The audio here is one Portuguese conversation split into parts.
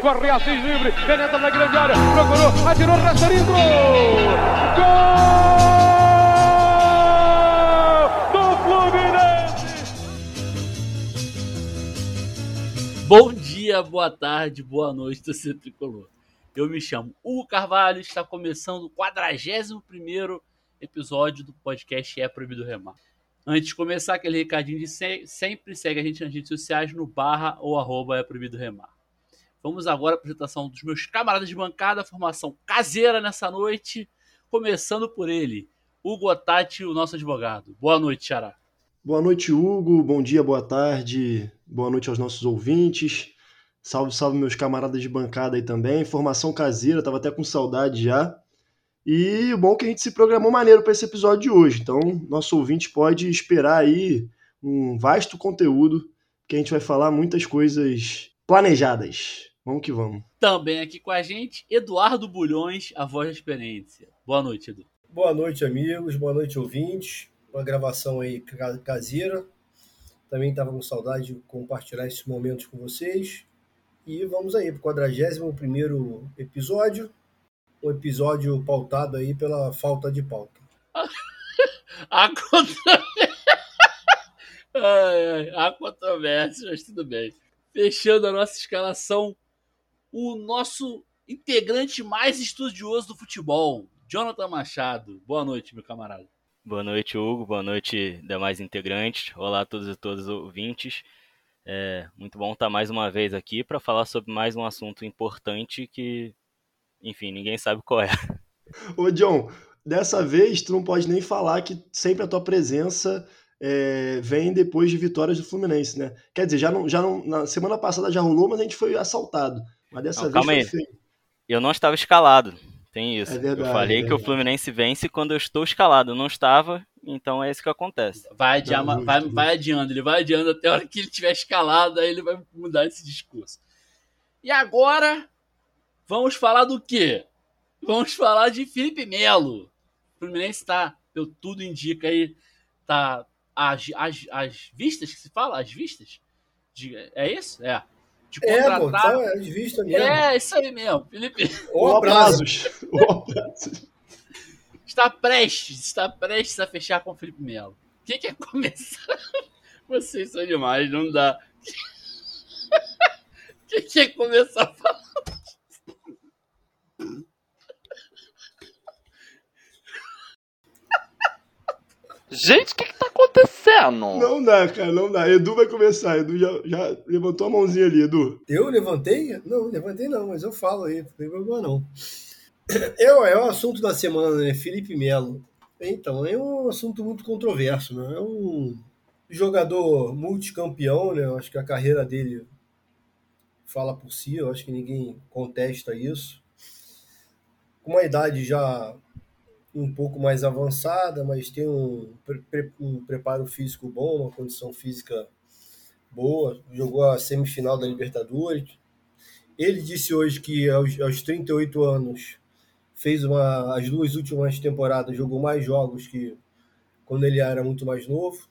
corre Assis livre, penetra na grande área, procurou, atirou, rasteirinho, gol Fluminense! Bom dia, boa tarde, boa noite, torcedor tricolor. Eu me chamo Hugo Carvalho, está começando o 41 episódio do podcast É Proibido Remar. Antes de começar, aquele recadinho de se sempre segue a gente nas redes sociais no barra ou arroba É Proibido Remar. Vamos agora à apresentação dos meus camaradas de bancada, formação caseira nessa noite, começando por ele, Hugo Otati, o nosso advogado. Boa noite, Xará. Boa noite, Hugo. Bom dia, boa tarde. Boa noite aos nossos ouvintes. Salve, salve meus camaradas de bancada aí também. Formação caseira, tava até com saudade já. E o bom é que a gente se programou maneiro para esse episódio de hoje. Então, nosso ouvinte pode esperar aí um vasto conteúdo, que a gente vai falar muitas coisas planejadas. Vamos que vamos. Também aqui com a gente, Eduardo Bulhões, a voz da experiência. Boa noite, Edu. Boa noite, amigos. Boa noite, ouvintes. Uma gravação aí caseira. Também estava com saudade de compartilhar esses momentos com vocês. E vamos aí para o 41 episódio um episódio pautado aí pela falta de pauta. a ai, ai, a controvérsia, mas tudo bem. Fechando a nossa escalação, o nosso integrante mais estudioso do futebol, Jonathan Machado. Boa noite, meu camarada. Boa noite, Hugo. Boa noite, demais integrantes. Olá a todos e todas os ouvintes. É muito bom estar mais uma vez aqui para falar sobre mais um assunto importante que enfim, ninguém sabe qual é. Ô, John, dessa vez tu não pode nem falar que sempre a tua presença é, vem depois de vitórias do Fluminense, né? Quer dizer, já não, já não, na semana passada já rolou, mas a gente foi assaltado. Mas dessa não, vez calma foi aí. feio. Eu não estava escalado. Tem isso. É verdade, eu falei é que o Fluminense vence quando eu estou escalado. Eu não estava, então é isso que acontece. Vai, adiar, não, vai, vai adiando, ele vai adiando até a hora que ele tiver escalado, aí ele vai mudar esse discurso. E agora, Vamos falar do quê? Vamos falar de Felipe Melo. O Fluminense está, pelo tudo indica aí, tá as, as, as vistas que se fala? As vistas? De, é isso? É. De contratar... É, pô, tá, as vistas mesmo. É, isso aí mesmo, Felipe. O abraços. está prestes, está prestes a fechar com o Felipe Melo. O que quer começar? Vocês são demais, não dá. O que quer começar a falar? Gente, o que, que tá acontecendo? Não dá, cara, não dá. Edu vai começar. Edu já, já levantou a mãozinha ali, Edu. Eu levantei? Não, levantei não, mas eu falo aí, não tem problema não. Eu, é o assunto da semana, né? Felipe Melo. Então, é um assunto muito controverso, né? É um jogador multicampeão, né? Eu acho que a carreira dele fala por si, eu acho que ninguém contesta isso. Com uma idade já um pouco mais avançada, mas tem um, um preparo físico bom, uma condição física boa, jogou a semifinal da Libertadores. Ele disse hoje que aos, aos 38 anos fez uma, as duas últimas temporadas, jogou mais jogos que quando ele era muito mais novo.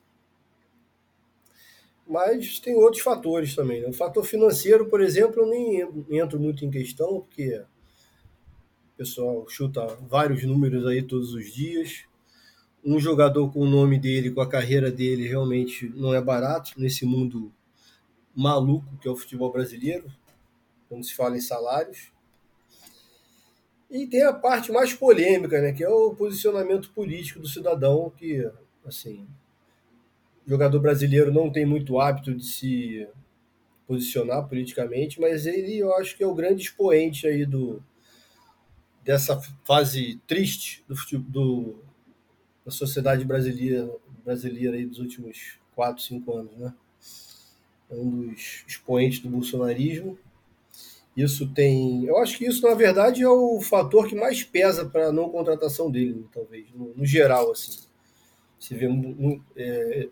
Mas tem outros fatores também. Né? O fator financeiro, por exemplo, eu nem entro muito em questão, porque o pessoal chuta vários números aí todos os dias. Um jogador com o nome dele, com a carreira dele, realmente não é barato nesse mundo maluco que é o futebol brasileiro, quando se fala em salários. E tem a parte mais polêmica, né, que é o posicionamento político do cidadão, que, assim, o jogador brasileiro não tem muito hábito de se posicionar politicamente, mas ele, eu acho que é o grande expoente aí do, dessa fase triste do, do, da sociedade brasileira, brasileira aí dos últimos 4, 5 anos, né? É um dos expoentes do bolsonarismo. Isso tem. Eu acho que isso, na verdade, é o fator que mais pesa para a não contratação dele, talvez, no, no geral, assim. Você vê é,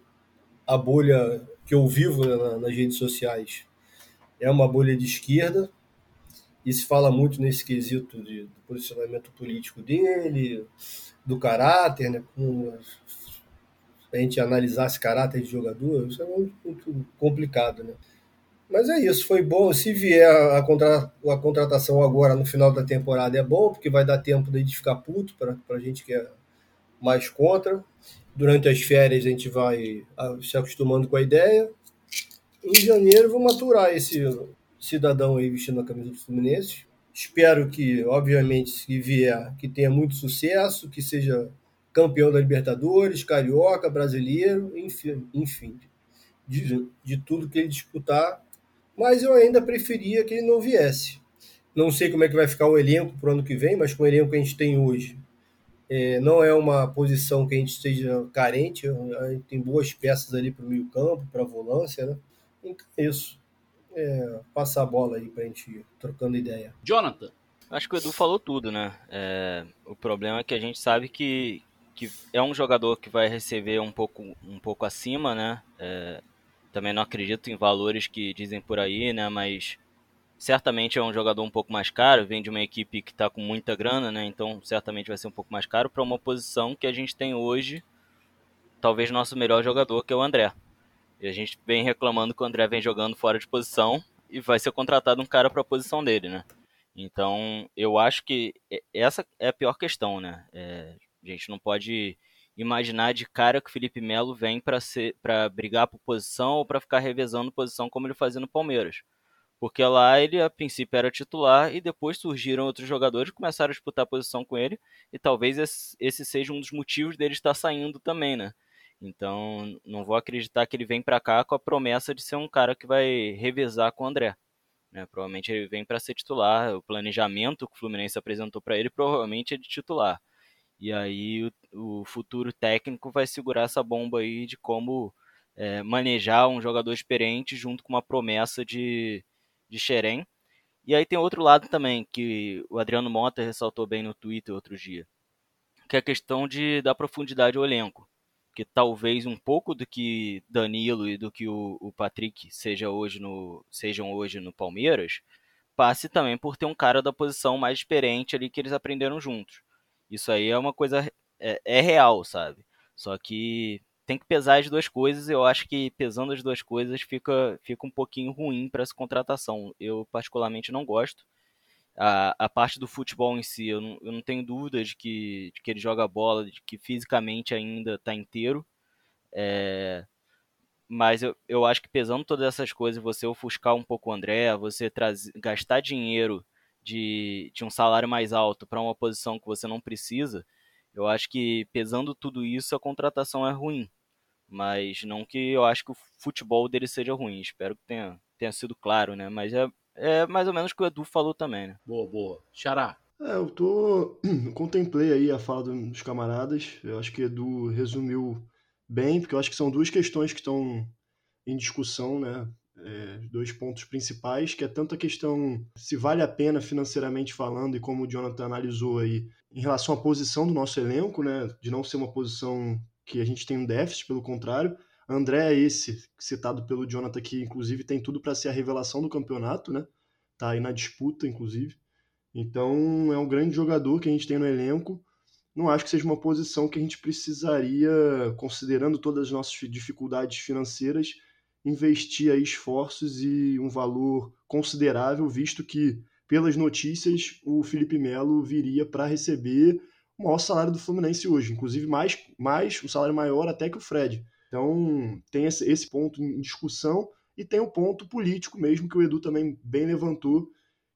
a bolha que eu vivo né, nas redes sociais é uma bolha de esquerda, e se fala muito nesse quesito de, do posicionamento político dele, do caráter, né? Com, a gente analisar esse caráter de jogador, isso é muito, muito complicado, né? Mas é isso, foi bom. Se vier a, contra, a contratação agora no final da temporada, é bom, porque vai dar tempo de ficar puto para a gente que é mais contra. Durante as férias a gente vai se acostumando com a ideia. Em janeiro vou maturar esse cidadão aí vestindo a camisa do Fluminense. Espero que, obviamente, se vier, que tenha muito sucesso, que seja campeão da Libertadores, carioca, brasileiro, enfim, enfim de, de tudo que ele disputar. Mas eu ainda preferia que ele não viesse. Não sei como é que vai ficar o elenco para o ano que vem, mas com o elenco que a gente tem hoje, é, não é uma posição que a gente esteja carente, a gente tem boas peças ali para o meio campo, para a volância, né? Então é isso. É, passar a bola aí para a gente ir trocando ideia. Jonathan. Acho que o Edu falou tudo, né? É, o problema é que a gente sabe que, que é um jogador que vai receber um pouco, um pouco acima, né? É, também não acredito em valores que dizem por aí, né? Mas certamente é um jogador um pouco mais caro, vem de uma equipe que está com muita grana, né? Então certamente vai ser um pouco mais caro para uma posição que a gente tem hoje, talvez nosso melhor jogador, que é o André. E a gente vem reclamando que o André vem jogando fora de posição e vai ser contratado um cara para a posição dele, né? Então eu acho que essa é a pior questão, né? É, a gente não pode imaginar de cara que o Felipe Melo vem para brigar por posição ou para ficar revezando posição como ele fazia no Palmeiras porque lá ele a princípio era titular e depois surgiram outros jogadores que começaram a disputar posição com ele e talvez esse seja um dos motivos dele estar saindo também, né? Então não vou acreditar que ele vem para cá com a promessa de ser um cara que vai revezar com o André. Né? Provavelmente ele vem para ser titular. O planejamento que o Fluminense apresentou para ele provavelmente é de titular. E aí o, o, futuro técnico vai segurar essa bomba aí de como é, manejar um jogador experiente junto com uma promessa de, de Xerém. E aí tem outro lado também, que o Adriano Mota ressaltou bem no Twitter outro dia, que é a questão de dar profundidade ao elenco. Que talvez um pouco do que Danilo e do que o, o Patrick seja hoje no, sejam hoje no Palmeiras, passe também por ter um cara da posição mais experiente ali que eles aprenderam juntos. Isso aí é uma coisa. é, é real, sabe? Só que tem que pesar as duas coisas. Eu acho que pesando as duas coisas fica, fica um pouquinho ruim para essa contratação. Eu, particularmente, não gosto. A, a parte do futebol em si, eu não, eu não tenho dúvida de que, de que ele joga bola, de que fisicamente ainda está inteiro. É, mas eu, eu acho que pesando todas essas coisas, você ofuscar um pouco o André, você trazer, gastar dinheiro de, de um salário mais alto para uma posição que você não precisa, eu acho que pesando tudo isso, a contratação é ruim mas não que eu acho que o futebol dele seja ruim. Espero que tenha, tenha sido claro, né? Mas é, é mais ou menos o que o Edu falou também, né? Boa, boa. Xará. É, eu tô. Contemplei aí a fala dos camaradas. Eu acho que o Edu resumiu bem, porque eu acho que são duas questões que estão em discussão, né? É, dois pontos principais, que é tanto a questão se vale a pena financeiramente falando, e como o Jonathan analisou aí, em relação à posição do nosso elenco, né? De não ser uma posição que a gente tem um déficit, pelo contrário. André é esse, citado pelo Jonathan, que inclusive tem tudo para ser a revelação do campeonato, né? Tá aí na disputa, inclusive. Então é um grande jogador que a gente tem no elenco. Não acho que seja uma posição que a gente precisaria, considerando todas as nossas dificuldades financeiras, investir aí esforços e um valor considerável, visto que, pelas notícias, o Felipe Melo viria para receber o maior salário do Fluminense hoje, inclusive mais, mais um salário maior até que o Fred. Então tem esse, ponto em discussão e tem o ponto político mesmo que o Edu também bem levantou,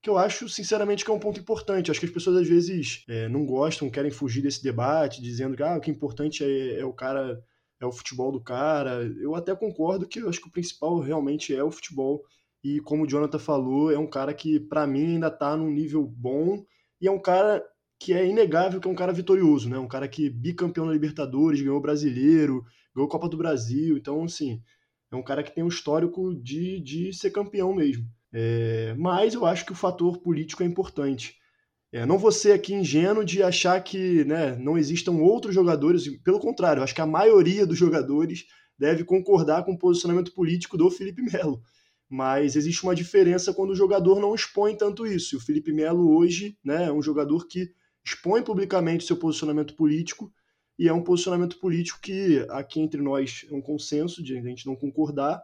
que eu acho sinceramente que é um ponto importante. Acho que as pessoas às vezes é, não gostam, querem fugir desse debate, dizendo que ah, o que é importante é, é o cara, é o futebol do cara. Eu até concordo que eu acho que o principal realmente é o futebol. E como o Jonathan falou, é um cara que para mim ainda está num nível bom e é um cara que é inegável que é um cara vitorioso, né? Um cara que bicampeão da Libertadores, ganhou Brasileiro, a Copa do Brasil. Então, assim, é um cara que tem um histórico de, de ser campeão mesmo. É, mas eu acho que o fator político é importante. É, não ser aqui ingênuo de achar que né, não existam outros jogadores, pelo contrário, acho que a maioria dos jogadores deve concordar com o posicionamento político do Felipe Melo mas existe uma diferença quando o jogador não expõe tanto isso. E o Felipe Melo hoje né, é um jogador que expõe publicamente seu posicionamento político e é um posicionamento político que aqui entre nós é um consenso de a gente não concordar,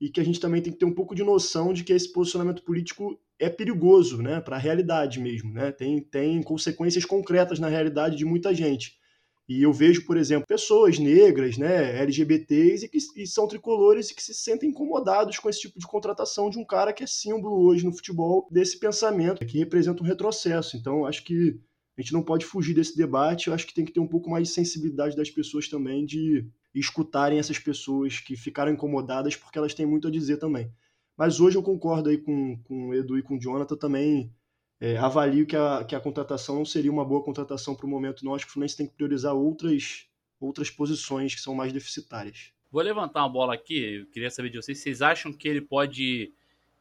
e que a gente também tem que ter um pouco de noção de que esse posicionamento político é perigoso, né, para a realidade mesmo, né? Tem, tem consequências concretas na realidade de muita gente. E eu vejo, por exemplo, pessoas negras, né, LGBTs, e que e são tricolores e que se sentem incomodados com esse tipo de contratação de um cara que é símbolo hoje no futebol desse pensamento, que representa um retrocesso. Então, acho que a gente não pode fugir desse debate, eu acho que tem que ter um pouco mais de sensibilidade das pessoas também de escutarem essas pessoas que ficaram incomodadas porque elas têm muito a dizer também. Mas hoje eu concordo aí com, com o Edu e com o Jonathan também. É, avalio que a, que a contratação não seria uma boa contratação para o momento. Não acho que o Fluminense tem que priorizar outras, outras posições que são mais deficitárias. Vou levantar uma bola aqui. Eu queria saber de vocês. Vocês acham que ele pode,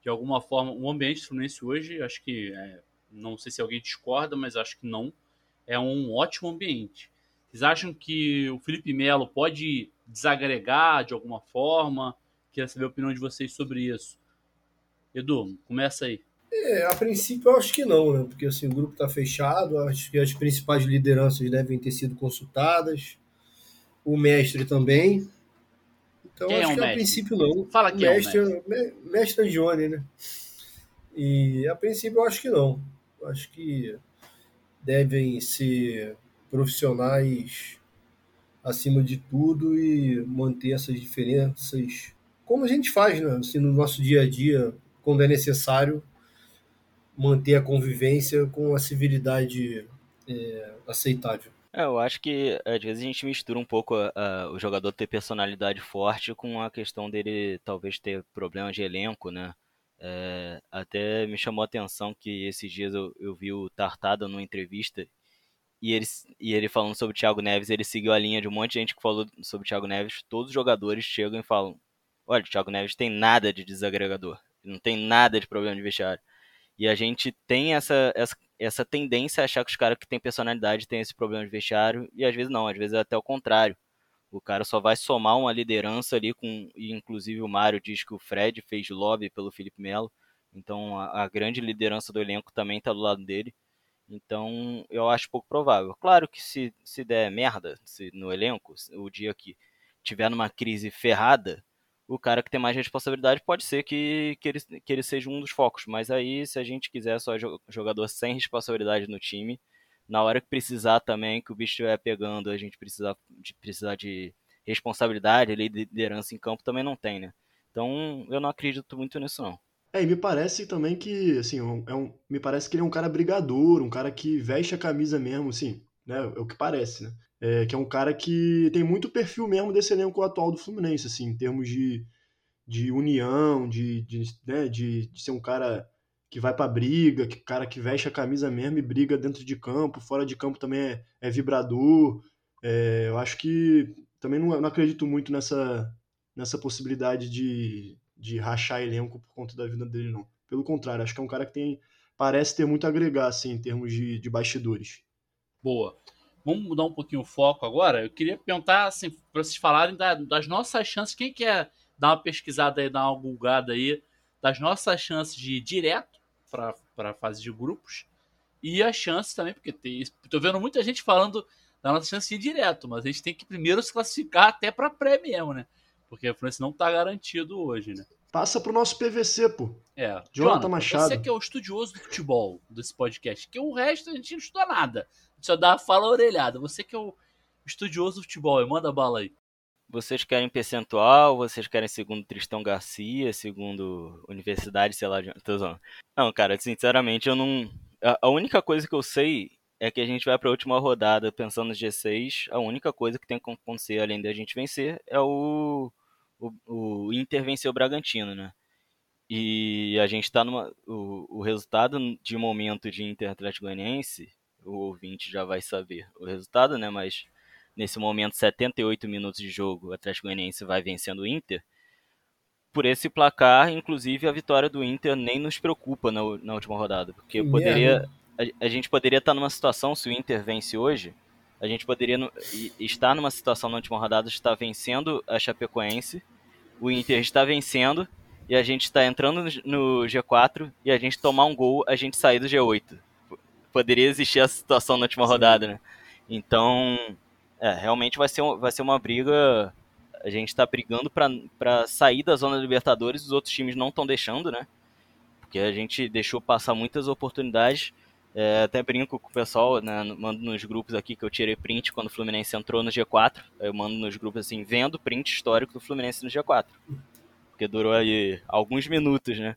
de alguma forma, o ambiente do Fluminense hoje, acho que, é, não sei se alguém discorda, mas acho que não, é um ótimo ambiente. Vocês acham que o Felipe Melo pode desagregar de alguma forma? Queria saber a opinião de vocês sobre isso. Edu, começa aí. É, a princípio eu acho que não, né? Porque assim, o grupo está fechado, acho que as principais lideranças devem ter sido consultadas, o mestre também. Então Quem é acho o que a mestre? princípio não. Fala o quem é o mestre, me- mestre Angione, né? E a princípio eu acho que não. Acho que devem ser profissionais acima de tudo e manter essas diferenças como a gente faz, né? Assim, no nosso dia a dia, quando é necessário, manter a convivência com a civilidade é, aceitável. É, eu acho que às vezes a gente mistura um pouco a- a- o jogador ter personalidade forte com a questão dele talvez ter problema de elenco, né? É, até me chamou a atenção que esses dias eu, eu vi o Tartada numa entrevista e ele, e ele falando sobre o Thiago Neves, ele seguiu a linha de um monte de gente que falou sobre o Thiago Neves. Todos os jogadores chegam e falam: Olha, o Thiago Neves tem nada de desagregador, não tem nada de problema de vestiário. E a gente tem essa, essa, essa tendência a achar que os caras que têm personalidade têm esse problema de vestiário, e às vezes não, às vezes é até o contrário. O cara só vai somar uma liderança ali com. E inclusive o Mário diz que o Fred fez lobby pelo Felipe Melo. Então a, a grande liderança do elenco também está do lado dele. Então eu acho pouco provável. Claro que se, se der merda se, no elenco, o dia que tiver numa crise ferrada, o cara que tem mais responsabilidade pode ser que, que, ele, que ele seja um dos focos. Mas aí, se a gente quiser só jo- jogador sem responsabilidade no time, na hora que precisar também, que o bicho estiver pegando, a gente precisar de, precisar de responsabilidade, liderança em campo, também não tem, né? Então, eu não acredito muito nisso, não. É, e me parece também que, assim, é um, me parece que ele é um cara brigador, um cara que veste a camisa mesmo, assim, né? É o que parece, né? É, que é um cara que tem muito perfil mesmo desse elenco atual do Fluminense, assim, em termos de, de união, de, de, né, de, de ser um cara que vai pra briga, que cara que veste a camisa mesmo e briga dentro de campo, fora de campo também é, é vibrador. É, eu acho que também não, não acredito muito nessa, nessa possibilidade de, de rachar elenco por conta da vida dele, não. Pelo contrário, acho que é um cara que tem parece ter muito a agregar, assim, em termos de, de bastidores. Boa. Vamos mudar um pouquinho o foco agora. Eu queria perguntar, assim, para vocês falarem da- das nossas chances. Quem quer dar uma pesquisada aí, dar uma gulgada aí, das nossas chances de ir direto para a fase de grupos e as chances também, porque tem, tô vendo muita gente falando da nossa chance de ir direto, mas a gente tem que primeiro se classificar até para pré mesmo, né? Porque a Fluminense não tá garantido hoje, né? Passa pro nosso PVC, pô. É. Jonathan Machado. Você que é o estudioso do futebol desse podcast, que o resto a gente não estuda nada. A gente só dá a fala orelhada. Você que é o estudioso do futebol, manda bala aí. Vocês querem percentual? Vocês querem segundo Tristão Garcia, segundo Universidade, sei lá, de... Não, cara, sinceramente eu não. A, a única coisa que eu sei é que a gente vai pra última rodada pensando no G6. A única coisa que tem que acontecer além da gente vencer é o, o, o Inter vencer o Bragantino, né? E a gente tá numa. O, o resultado de momento de Inter Atlético Goianiense, o ouvinte já vai saber o resultado, né? Mas nesse momento, 78 minutos de jogo, o Atlético Goianiense vai vencendo o Inter. Por esse placar, inclusive, a vitória do Inter nem nos preocupa na, na última rodada. Porque Que poderia, merda. a, a gente poderia estar numa situação, se o Inter vence hoje, a gente poderia no- estar numa situação na última rodada de estar vencendo a Chapecoense, o Inter está vencendo, e a gente está entrando no, no G4, e a gente tomar um gol, a gente sair do G8. P- Poderia existir essa situação na última rodada, né? Então, é, realmente vai ser, vai ser uma briga a gente tá brigando para sair da zona da Libertadores, os outros times não estão deixando, né? Porque a gente deixou passar muitas oportunidades. É, até brinco com o pessoal, né, mando nos grupos aqui que eu tirei print quando o Fluminense entrou no G4. Eu mando nos grupos assim, vendo print histórico do Fluminense no G4. Porque durou aí alguns minutos, né?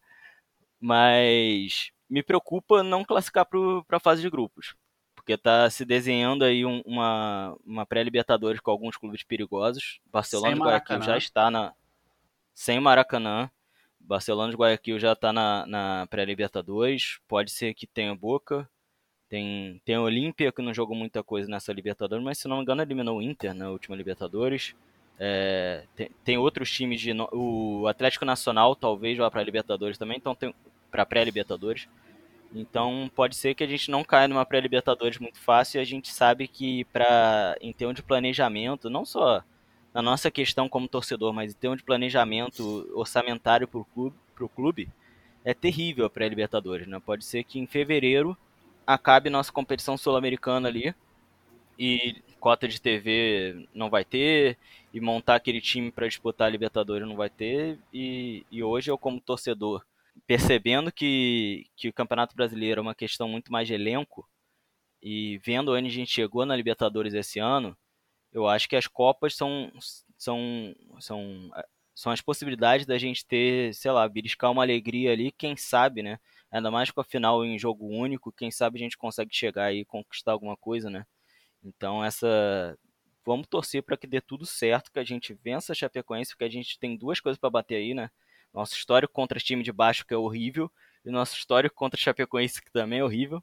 Mas me preocupa não classificar para a fase de grupos porque está se desenhando aí um, uma, uma pré-libertadores com alguns clubes perigosos. Barcelona de Guayaquil já está na sem Maracanã. Barcelona de Guayaquil já está na, na pré-libertadores. Pode ser que tenha Boca. Tem, tem a Olímpia que não jogou muita coisa nessa Libertadores, mas se não me engano eliminou o Inter na última Libertadores. É, tem, tem, outros times de o Atlético Nacional talvez vá para Libertadores também, então tem para pré-Libertadores. Então pode ser que a gente não caia numa pré-libertadores muito fácil e a gente sabe que para em termos de planejamento, não só na nossa questão como torcedor, mas em termos de planejamento orçamentário para o clube, clube, é terrível a pré-libertadores. Né? Pode ser que em fevereiro acabe nossa competição sul-americana ali e cota de TV não vai ter e montar aquele time para disputar a Libertadores não vai ter e, e hoje eu como torcedor percebendo que, que o Campeonato Brasileiro é uma questão muito mais de elenco e vendo onde a gente chegou na Libertadores esse ano, eu acho que as Copas são, são, são, são as possibilidades da gente ter, sei lá, beliscar uma alegria ali, quem sabe, né? Ainda mais com a final em jogo único, quem sabe a gente consegue chegar e conquistar alguma coisa, né? Então essa vamos torcer para que dê tudo certo, que a gente vença a Chapecoense, porque a gente tem duas coisas para bater aí, né? Nosso histórico contra time de baixo, que é horrível, e nosso histórico contra a Chapecoense, que também é horrível.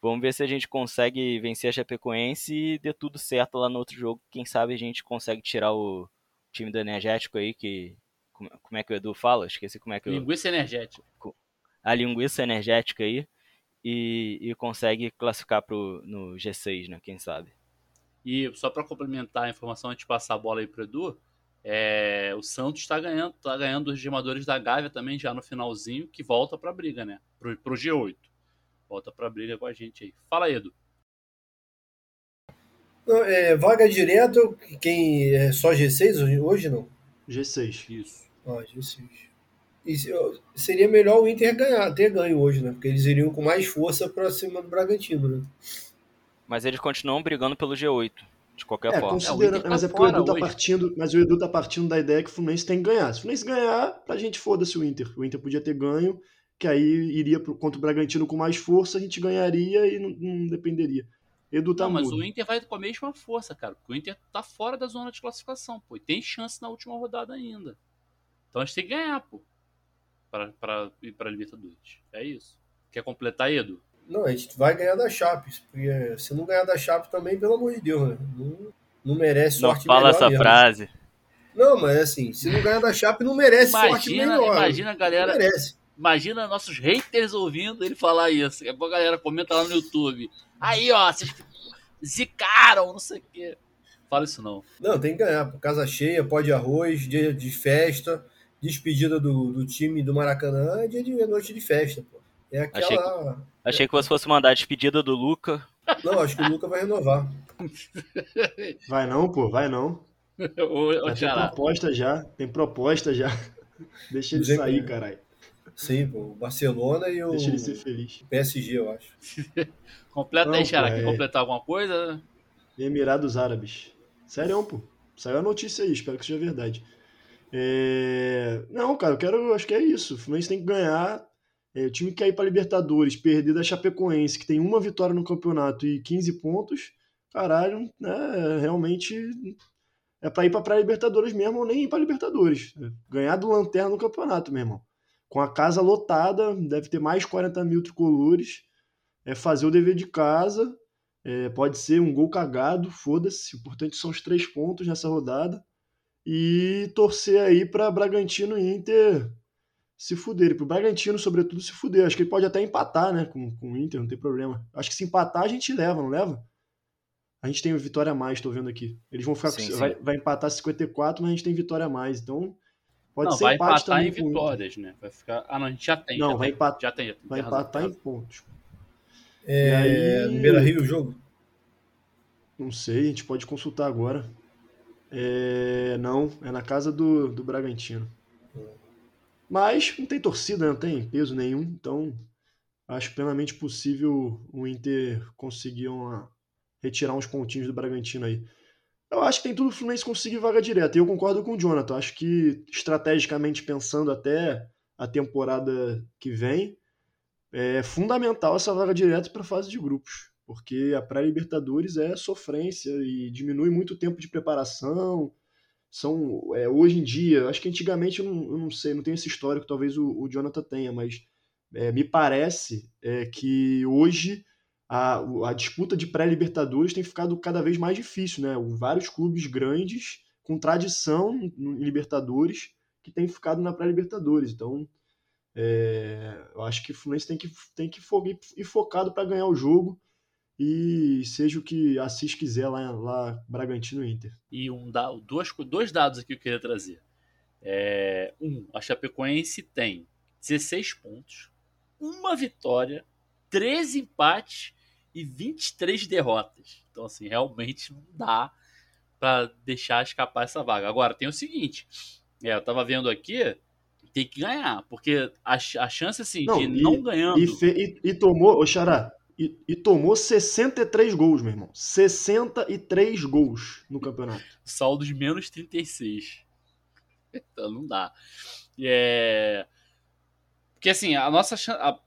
Vamos ver se a gente consegue vencer a Chapecoense e dê tudo certo lá no outro jogo. Quem sabe a gente consegue tirar o time do Energético aí, que. Como é que o Edu fala? Esqueci como é que eu... Linguiça energética. A linguiça energética aí. E, e consegue classificar pro, no G6, né? Quem sabe. E só para complementar a informação antes de passar a bola aí pro Edu, é, o Santos está ganhando, tá ganhando os gemadores da Gávea também já no finalzinho, que volta para a briga, né? Pro, pro G8. Volta para a briga com a gente aí. Fala, Edu. Não, é, vaga direto, quem é só G6 hoje não? G6. Isso. Ah, G6. E seria melhor o Inter ganhar, ter ganho hoje, né? Porque eles iriam com mais força para cima do Bragantino, né? Mas eles continuam brigando pelo G8 de qualquer é, forma. Considera... É, mas é porque o Edu tá partindo, mas o Edu tá partindo da ideia que o Fluminense tem que ganhar. Se o Fluminense ganhar, pra gente foda-se o Inter. O Inter podia ter ganho, que aí iria pro, contra o Bragantino com mais força, a gente ganharia e não, não dependeria. Edu tá não, mas mudo. o Inter vai com a mesma força, cara. Porque o Inter tá fora da zona de classificação, pô. E tem chance na última rodada ainda. Então a gente tem que ganhar, pô. Pra, pra ir pra Libertadores. É isso. Quer completar, Edu? Não, a gente vai ganhar da Chape. Porque se não ganhar da Chape também, pelo amor de Deus, né? Não, não merece sorte não fala essa mesmo. frase. Não, mas assim, se não ganhar da Chape, não merece imagina, sorte melhor. Imagina a galera. Não merece. Imagina nossos haters ouvindo ele falar isso. Daqui a pouco a galera comenta lá no YouTube. Aí, ó, vocês zicaram, não sei o quê. Fala isso não. Não, tem que ganhar. Casa cheia, pó de arroz, dia de festa, despedida do, do time do Maracanã, é dia de noite de festa, pô. É aquela. Achei que, achei que você fosse mandar a despedida do Luca. Não, acho que o Luca vai renovar. Vai não, pô, vai não. Ô, tem proposta já, tem proposta já. Deixa ele Dizer sair, que- caralho. Sim, pô. O Barcelona e o Deixa ele ser feliz. PSG, eu acho. Completa Não, aí, Xará. Quer é. completar alguma coisa? Emirados Árabes. Sério, pô. Saiu a notícia aí, espero que seja verdade. É, Não, cara, eu quero. Acho que é isso. O Fluminense tem que ganhar. É, o time que quer ir pra Libertadores, perder da Chapecoense, que tem uma vitória no campeonato e 15 pontos, caralho, né? Realmente é pra ir pra pré-Libertadores mesmo ou nem ir pra Libertadores. Ganhar do Lanterna no campeonato, meu irmão. Com a casa lotada, deve ter mais 40 mil tricolores. É fazer o dever de casa. É, pode ser um gol cagado, foda-se. O importante são os três pontos nessa rodada. E torcer aí pra Bragantino e Inter se fuderem. Pro Bragantino, sobretudo, se fuder. Acho que ele pode até empatar, né? Com, com o Inter, não tem problema. Acho que se empatar, a gente leva, não leva? A gente tem vitória a mais, tô vendo aqui. Eles vão ficar Sim, com, sim. Vai, vai empatar 54, mas a gente tem vitória a mais. Então, pode não, ser vai empate empatar também em com o Inter. vitórias, né? Vai ficar... Ah, não, a gente já tem. Não, já vai tem, empatar- Já tem, já tem. Vai razão. empatar em pontos. É, E aí- No Beira Rio o jogo? Não sei, a gente pode consultar agora. É, não, é na casa do, do Bragantino. Mas não tem torcida, não tem peso nenhum, então acho plenamente possível o Inter conseguir uma, retirar uns pontinhos do Bragantino aí. Eu acho que tem tudo o Fluminense conseguir vaga direta. E eu concordo com o Jonathan. Acho que, estrategicamente pensando até a temporada que vem, é fundamental essa vaga direta para a fase de grupos. Porque a pré-Libertadores é sofrência e diminui muito o tempo de preparação. São, é, hoje em dia, acho que antigamente eu não, eu não sei, não tenho esse histórico, talvez o, o Jonathan tenha, mas é, me parece é, que hoje a, a disputa de pré-Libertadores tem ficado cada vez mais difícil, né? Vários clubes grandes com tradição em Libertadores que têm ficado na pré-Libertadores. Então, é, eu acho que o Fluminense tem que, tem que ir focado para ganhar o jogo e seja o que Assis quiser lá, lá Bragantino Inter. E um dois, dois dados aqui que eu queria trazer. É, um, a Chapecoense tem 16 pontos, uma vitória, 13 empates e 23 derrotas. Então, assim, realmente não dá para deixar escapar essa vaga. Agora, tem o seguinte: é, eu tava vendo aqui, tem que ganhar, porque a, a chance, assim, não, de e, não ganhando. E, fe, e, e tomou, Xará, e, e, tomou 63 gols, meu irmão. 63 gols no campeonato. Saldo de menos 36. Então não dá. É... Porque assim, a nossa a,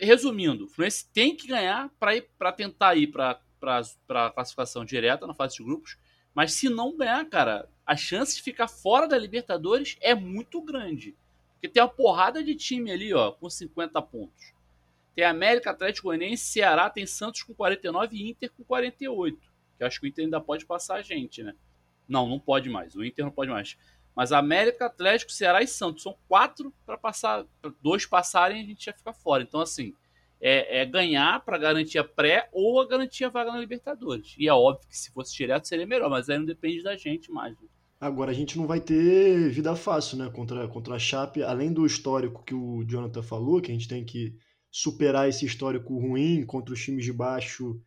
resumindo, o Fluminense tem que ganhar para tentar ir para para classificação direta na fase de grupos, mas se não ganhar, cara, a chance de ficar fora da Libertadores é muito grande. Porque tem uma porrada de time ali, ó, com 50 pontos. Tem América, Atlético Goianiense, Ceará, tem Santos com 49 e Inter com 48. Que eu acho que o Inter ainda pode passar a gente, né? Não, não pode mais. O Inter não pode mais. Mas América, Atlético, Ceará e Santos são quatro para passar, pra dois passarem a gente já fica fora. Então assim, é, é ganhar para garantir a pré ou a garantir a vaga na Libertadores. E é óbvio que se fosse direto seria melhor, mas aí não depende da gente mais. Né? Agora a gente não vai ter vida fácil, né, contra contra a Chape, além do histórico que o Jonathan falou, que a gente tem que superar esse histórico ruim contra os times de baixo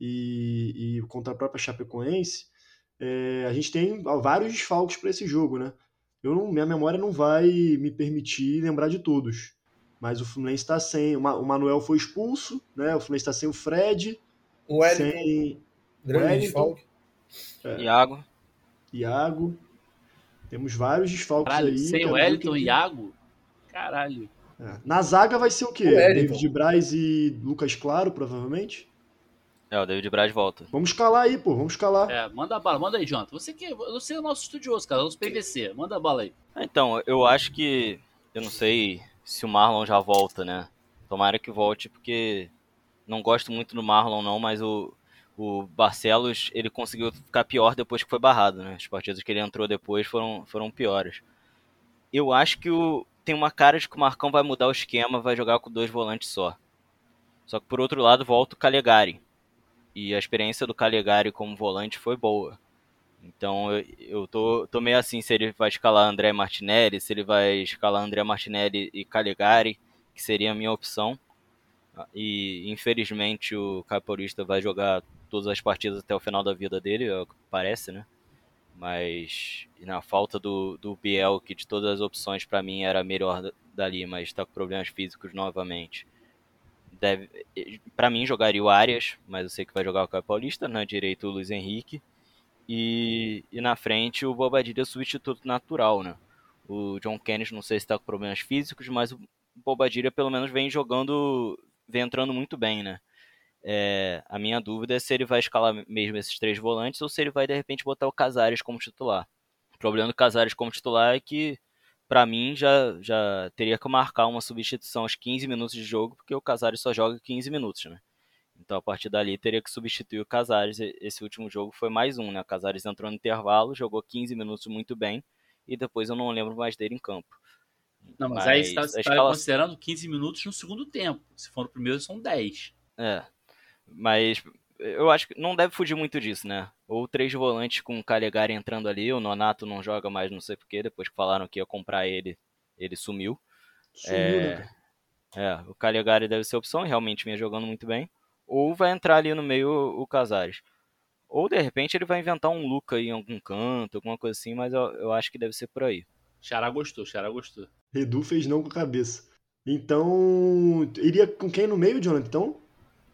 e, e contra a própria Chapecoense é, a gente tem vários desfalques para esse jogo, né? Eu não, minha memória não vai me permitir lembrar de todos. Mas o Fluminense está sem. O Manuel foi expulso, né? O Fluminense está sem o Fred. O Wellington. Sem... Grande desfalque. É. Iago. Iago. Temos vários desfalques Caralho, aí. Sem o Wellington e Iago? Caralho. É. Na zaga vai ser o quê? O David Braz e Lucas Claro, provavelmente? É, o David Braz volta. Vamos escalar aí, pô, vamos escalar. É, manda a bala, manda aí, Jonathan. Você que você é o nosso estudioso, cara, nosso PVC. Manda a bala aí. Então, eu acho que. Eu não sei se o Marlon já volta, né? Tomara que volte, porque não gosto muito do Marlon, não, mas o, o Barcelos ele conseguiu ficar pior depois que foi barrado, né? As partidas que ele entrou depois foram, foram piores. Eu acho que o, tem uma cara de que o Marcão vai mudar o esquema, vai jogar com dois volantes só. Só que por outro lado volta o Calegari e a experiência do Calegari como volante foi boa. Então eu, eu tô, tô meio assim se ele vai escalar André Martinelli, se ele vai escalar André Martinelli e Calegari, que seria a minha opção. E infelizmente o Caporista vai jogar todas as partidas até o final da vida dele, é o que parece, né? Mas na falta do, do Biel, que de todas as opções para mim era melhor dali, mas está com problemas físicos novamente deve, para mim jogaria o Arias, mas eu sei que vai jogar o Caio Paulista, na direita o Luiz Henrique e, e na frente o Bobadilha substituto natural, né? O John Kennedy não sei se está com problemas físicos, mas o Bobadilha pelo menos vem jogando, vem entrando muito bem, né? É, a minha dúvida é se ele vai escalar mesmo esses três volantes ou se ele vai de repente botar o Casares como titular. O problema do Casares como titular é que para mim já, já teria que marcar uma substituição aos 15 minutos de jogo, porque o Casares só joga 15 minutos, né? Então a partir dali teria que substituir o Casares. Esse último jogo foi mais um, né? O Casares entrou no intervalo, jogou 15 minutos muito bem e depois eu não lembro mais dele em campo. Não, mas, mas aí você está escala... considerando 15 minutos no segundo tempo. Se for no primeiro, são 10. É. Mas eu acho que não deve fugir muito disso, né? Ou três volantes com o Calegari entrando ali, o Nonato não joga mais, não sei porquê, depois que falaram que ia comprar ele, ele sumiu. Sumiu, é... né? É, o Calegari deve ser opção, realmente vinha jogando muito bem. Ou vai entrar ali no meio o Casares. Ou de repente ele vai inventar um Luca aí em algum canto, alguma coisa assim, mas eu, eu acho que deve ser por aí. Xará gostou, Xará gostou. Edu fez não com a cabeça. Então, iria com quem no meio, Jonathan? Então,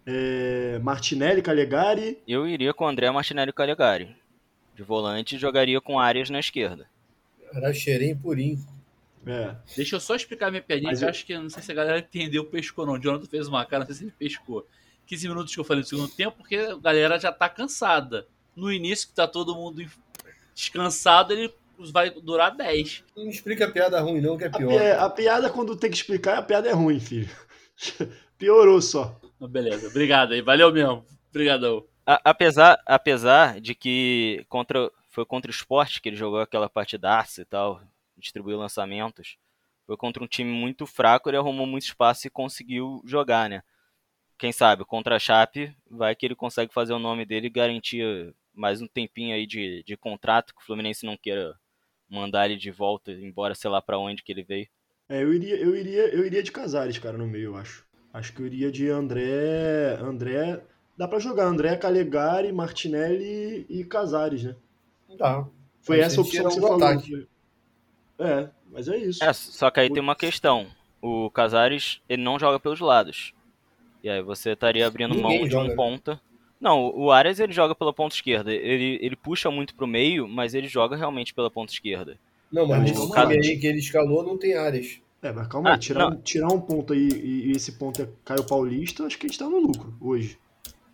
é, Martinelli, Calegari. Eu iria com André Martinelli Calegari. De volante, jogaria com Arias na esquerda. Era cheirinho purinho. É. Deixa eu só explicar minha piadinha, Mas que eu acho que não sei se a galera entendeu pescou não. O Jonathan fez uma cara, não sei se ele pescou. 15 minutos que eu falei do segundo tempo, porque a galera já tá cansada. No início, que tá todo mundo descansado, ele vai durar 10. Não explica piada ruim, não, que é A, pior. pi- a piada, quando tem que explicar, a piada é ruim, filho. Piorou só. Mas beleza, obrigado aí, valeu mesmo. Obrigadão. A- apesar, apesar de que contra, foi contra o esporte que ele jogou aquela partidaça e tal, distribuiu lançamentos, foi contra um time muito fraco, ele arrumou muito espaço e conseguiu jogar, né? Quem sabe, contra a Chape, vai que ele consegue fazer o nome dele e garantir mais um tempinho aí de, de contrato, que o Fluminense não queira mandar ele de volta, embora sei lá pra onde que ele veio. É, eu iria, eu iria, eu iria de Casares, cara, no meio, eu acho. Acho que eu iria de André. André. Dá pra jogar André, Calegari, Martinelli e Casares, né? Tá. Foi Mas essa opção que você do falou. ataque. É, mas é isso. É, só que aí tem uma questão. O Casares, ele não joga pelos lados. E aí você estaria abrindo Ninguém mão de joga, um né? ponta. Não, o Arias ele joga pela ponta esquerda. Ele, ele puxa muito pro meio, mas ele joga realmente pela ponta esquerda. Não, mas mas- aí que ele escalou não tem áreas. É, mas calma aí, Ah, tirar, não. um, tirar um ponto aí e, e esse ponto é Caio Paulista, acho que a gente tá no lucro hoje.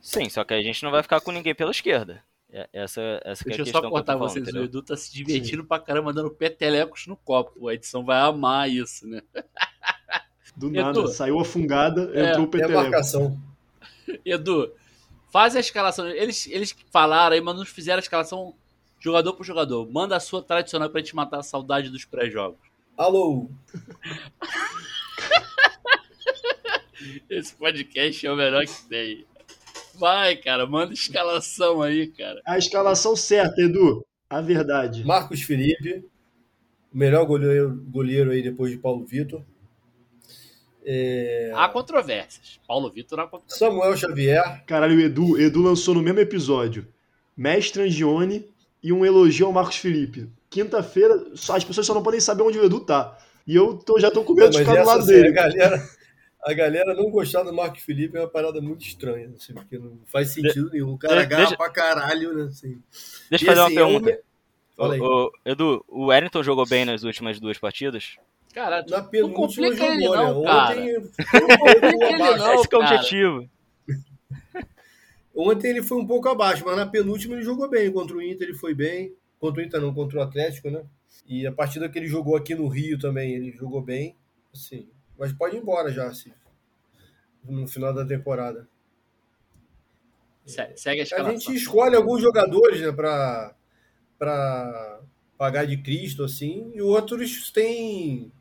Sim, só que a gente não vai ficar com ninguém pela esquerda. É- Essa, essa que é Deixa a eu questão só cortar falando, vocês. O entendeu? Edu tá se divertindo pra caramba, dando petelecos no copo. A edição vai amar isso, né? Do Edu. nada, saiu a fungada, É, entrou o a Peteleco. marcação. Edu, faz a escalação. Eles, eles falaram aí, mas não fizeram a escalação jogador por jogador. Manda a sua tradicional pra gente matar a saudade dos pré-jogos. Alô, Esse podcast é o melhor que tem. Vai, cara, manda escalação aí, cara. A escalação certa, Edu. A verdade. Marcos Felipe, o melhor goleiro, goleiro aí depois de Paulo Vitor. É, Há controvérsias. Paulo Vitor há controvérsias. Samuel Xavier, Caralho, o Edu, Edu lançou no mesmo episódio Mestre Angione e um elogio ao Marcos Felipe. Quinta-feira, as pessoas só não podem saber onde o Edu tá. E eu tô- já tô com medo Não, de ficar do lado dele. A galera, a galera não gostar do Marcos Felipe é uma parada muito estranha, assim, porque não faz sentido nenhum. O cara de- agarra deixa- pra caralho, né? Assim. Deixa eu fazer assim, uma é um- pergunta. Fala aí. Ô, ô, Edu, o Wellington jogou bem nas últimas duas partidas? Cara, Na não penúltima complica ele jogou, não, né? cara. Ontem foi um pouco ele não. Esse é o objetivo. Ontem ele foi um pouco abaixo, mas na penúltima ele jogou bem. Contra o Inter ele foi bem. Contra o Inter não, contra o Atlético, né? E a partida que ele jogou aqui no Rio também, ele jogou bem. Assim, mas pode ir embora já, assim, no final da temporada. Se- Segue a A escalação. gente escolhe alguns jogadores, né, pra, pra pagar de Cristo, assim, e outros têm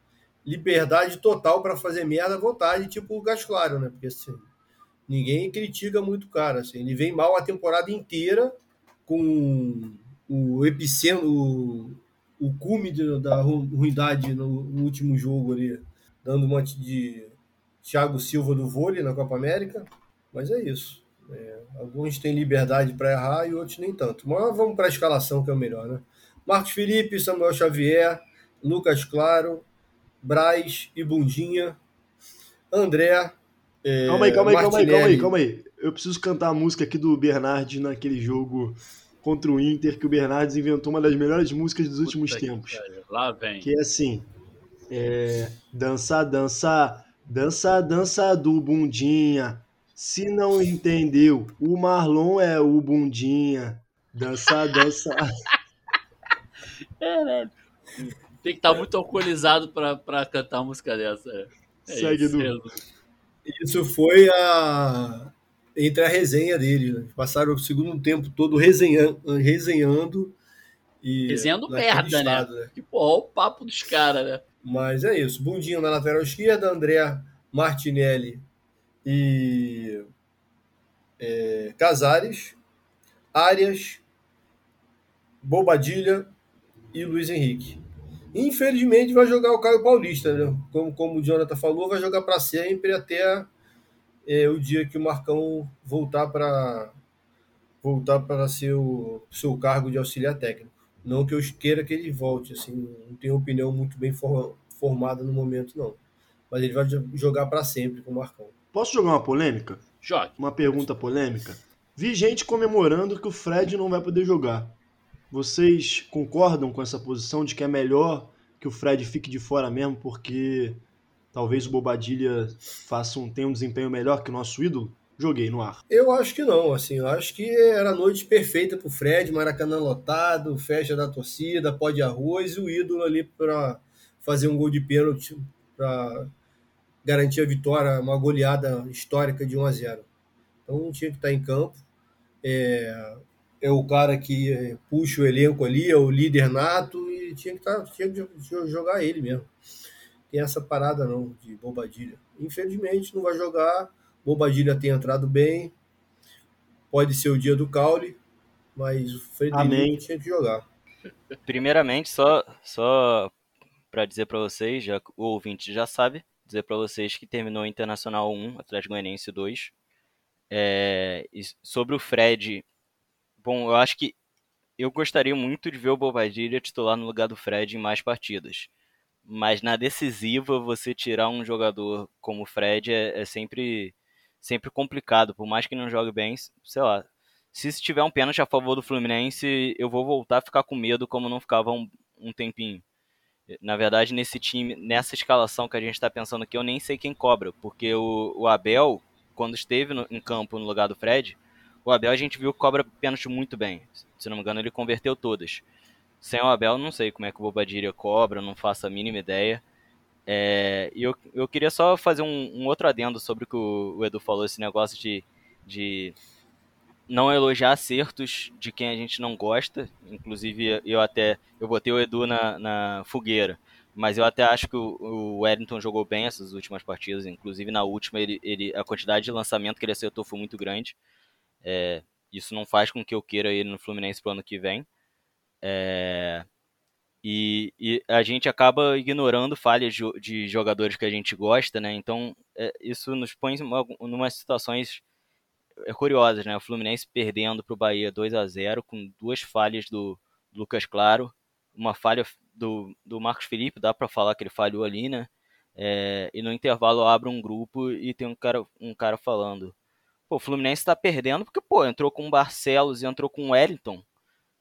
liberdade total para fazer merda à vontade, tipo o Gás Claro, né? Porque assim, ninguém critica muito o cara, assim, ele vem mal a temporada inteira com o epicentro, o, o cume de- da ru- ruindade no, no último jogo ali, dando uma de Thiago Silva do vôlei na Copa América, mas é isso. É, alguns têm liberdade para errar e outros nem tanto. Mas vamos para a escalação que é o melhor, né? Marcos Felipe, Samuel Xavier, Lucas Claro, Braz e Bundinha, André. é, Calma aí, calma aí, calma aí, calma aí, calma aí. Eu preciso cantar a música aqui do Bernardes naquele jogo contra o Inter, que o Bernardes inventou uma das melhores músicas dos últimos Puta que tempos. pariu. Lá vem. Que é assim: é, dança, dança, dança, dança do bundinha. Se não entendeu, o Marlon é o bundinha. Dança, dança. Tem que estar muito alcoolizado pra, pra cantar uma música dessa. É. Segue, isso. Edu. Isso foi a entre a resenha dele. Né? Passaram o segundo tempo todo resenhando, resenhando e Resenhando merda, estado, né? Que, pô, ó o papo dos caras, né? Mas é isso. Bundinho na lateral esquerda, André Martinelli e é, Casares, Arias, Bobadilha e Luiz Henrique. Infelizmente vai jogar o Caio Paulista, né? Como, como o Jonathan falou, vai jogar para sempre até é, o dia que o Marcão voltar para voltar para ser o seu cargo de auxiliar técnico. Não que eu queira que ele volte, assim, não tenho opinião muito bem formada no momento, não. Mas ele vai jogar para sempre com o Marcão. Posso jogar uma polêmica? Jogue. Uma pergunta polêmica? Vi gente comemorando que o Fred não vai poder jogar. Vocês concordam com essa posição de que é melhor que o Fred fique de fora mesmo, porque talvez o Bobadilha faça um, tenha um desempenho melhor que o nosso ídolo? Joguei no ar. Eu acho que não, assim, eu acho que era a noite perfeita para o Fred, Maracanã lotado, festa da torcida, pó de arroz e o ídolo ali para fazer um gol de pênalti para garantir a vitória, uma goleada histórica de 1 a 0. Então tinha que estar em campo. É, é o cara que é, puxa o elenco ali, é o líder nato e tinha que, tá, tinha que jogar ele mesmo. Tem essa parada não de Bobadilha. Infelizmente não vai jogar. Bobadilha tem entrado bem. Pode ser o dia do caule, mas o Frederico tinha que jogar. Primeiramente, só só para dizer para vocês, já o ouvinte já sabe, dizer para vocês que terminou Internacional 1, Atlético Goianiense 2. É, sobre o Fred, Bom, eu acho que eu gostaria muito de ver o Bobadilha titular no lugar do Fred em mais partidas. Mas na decisiva, você tirar um jogador como o Fred é, é sempre, sempre complicado. Por mais que não jogue bem, sei lá. Se tiver um pênalti a favor do Fluminense, eu vou voltar a ficar com medo como não ficava um, um tempinho. Na verdade, nesse time, nessa escalação que a gente está pensando aqui, eu nem sei quem cobra, porque o, o Abel, quando esteve no, em campo no lugar do Fred, o Abel a gente viu que cobra pênalti muito bem. Se não me engano, ele converteu todas. Sem o Abel, não sei como é que o Bobadilha cobra, não faço a mínima ideia. É, e eu, eu queria só fazer um, um, outro adendo sobre o que o, o Edu falou, esse negócio de, de não elogiar acertos de quem a gente não gosta. Inclusive, eu até eu botei o Edu na, na fogueira. Mas eu até acho que o, Wellington jogou bem essas últimas partidas. Inclusive, na última, ele, ele, a quantidade de lançamento que ele acertou foi muito grande. É, isso não faz com que eu queira ir no Fluminense pro ano que vem. É, e, e, a gente acaba ignorando falhas de, jogadores que a gente gosta, né? Então é, isso nos põe em umas situações é, curiosas, né? O Fluminense perdendo para o Bahia 2 a 0 com duas falhas do, do Lucas Claro, uma falha do, do Marcos Felipe, dá para falar que ele falhou ali, né? É, e no intervalo abre um grupo e tem um cara, um cara falando Pô, o Fluminense tá perdendo porque, pô, entrou com o Barcelos e entrou com o Wellington.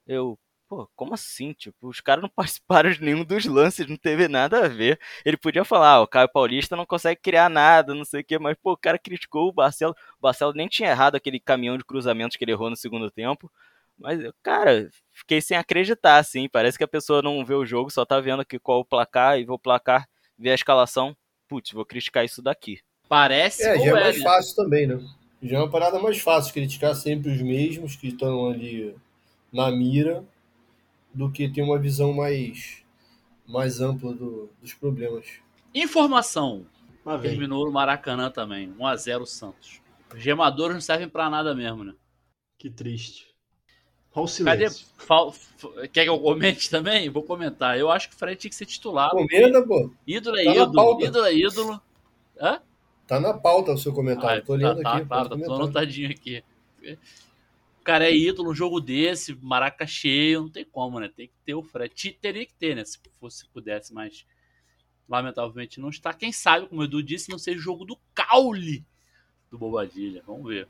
Eu, pô, como assim? Tipo, os caras não participaram de nenhum dos lances, não teve nada a ver. Ele podia falar, ah, o Caio Paulista não consegue criar nada, não sei o quê, mas, pô, o cara criticou o Barcelos. O Barcelos nem tinha errado aquele caminhão de cruzamentos que ele errou no segundo tempo. Mas, cara, fiquei sem acreditar, assim. Parece que a pessoa não vê o jogo, só tá vendo aqui qual o placar e o placar, vê a escalação. Putz, vou criticar isso daqui. Parece. É, já é mais né? fácil também, né? Já é uma parada mais fácil criticar sempre os mesmos que estão ali na mira do que ter uma visão mais, mais ampla do, dos problemas. Informação. Terminou no Maracanã também. 1x0 Santos. Os gemadores não servem para nada mesmo, né? Que triste. Qual o silêncio? Cadê? Quer que eu comente também? Vou comentar. Eu acho que o Fred tinha que ser titular. Comenta, pô. Ídolo é tá ídolo. Ídolo é ídolo. Hã? Tá na pauta o seu comentário. Ah, tô olhando tá, aqui. Tá, tá, tô anotadinho aqui. O cara é ídolo, um jogo desse, maraca cheio, não tem como, né? Tem que ter o Fred. Teria que ter, né? Se fosse, pudesse, mas lamentavelmente não está. Quem sabe, como o Edu disse, não seja o jogo do caule do Bobadilha. Vamos ver.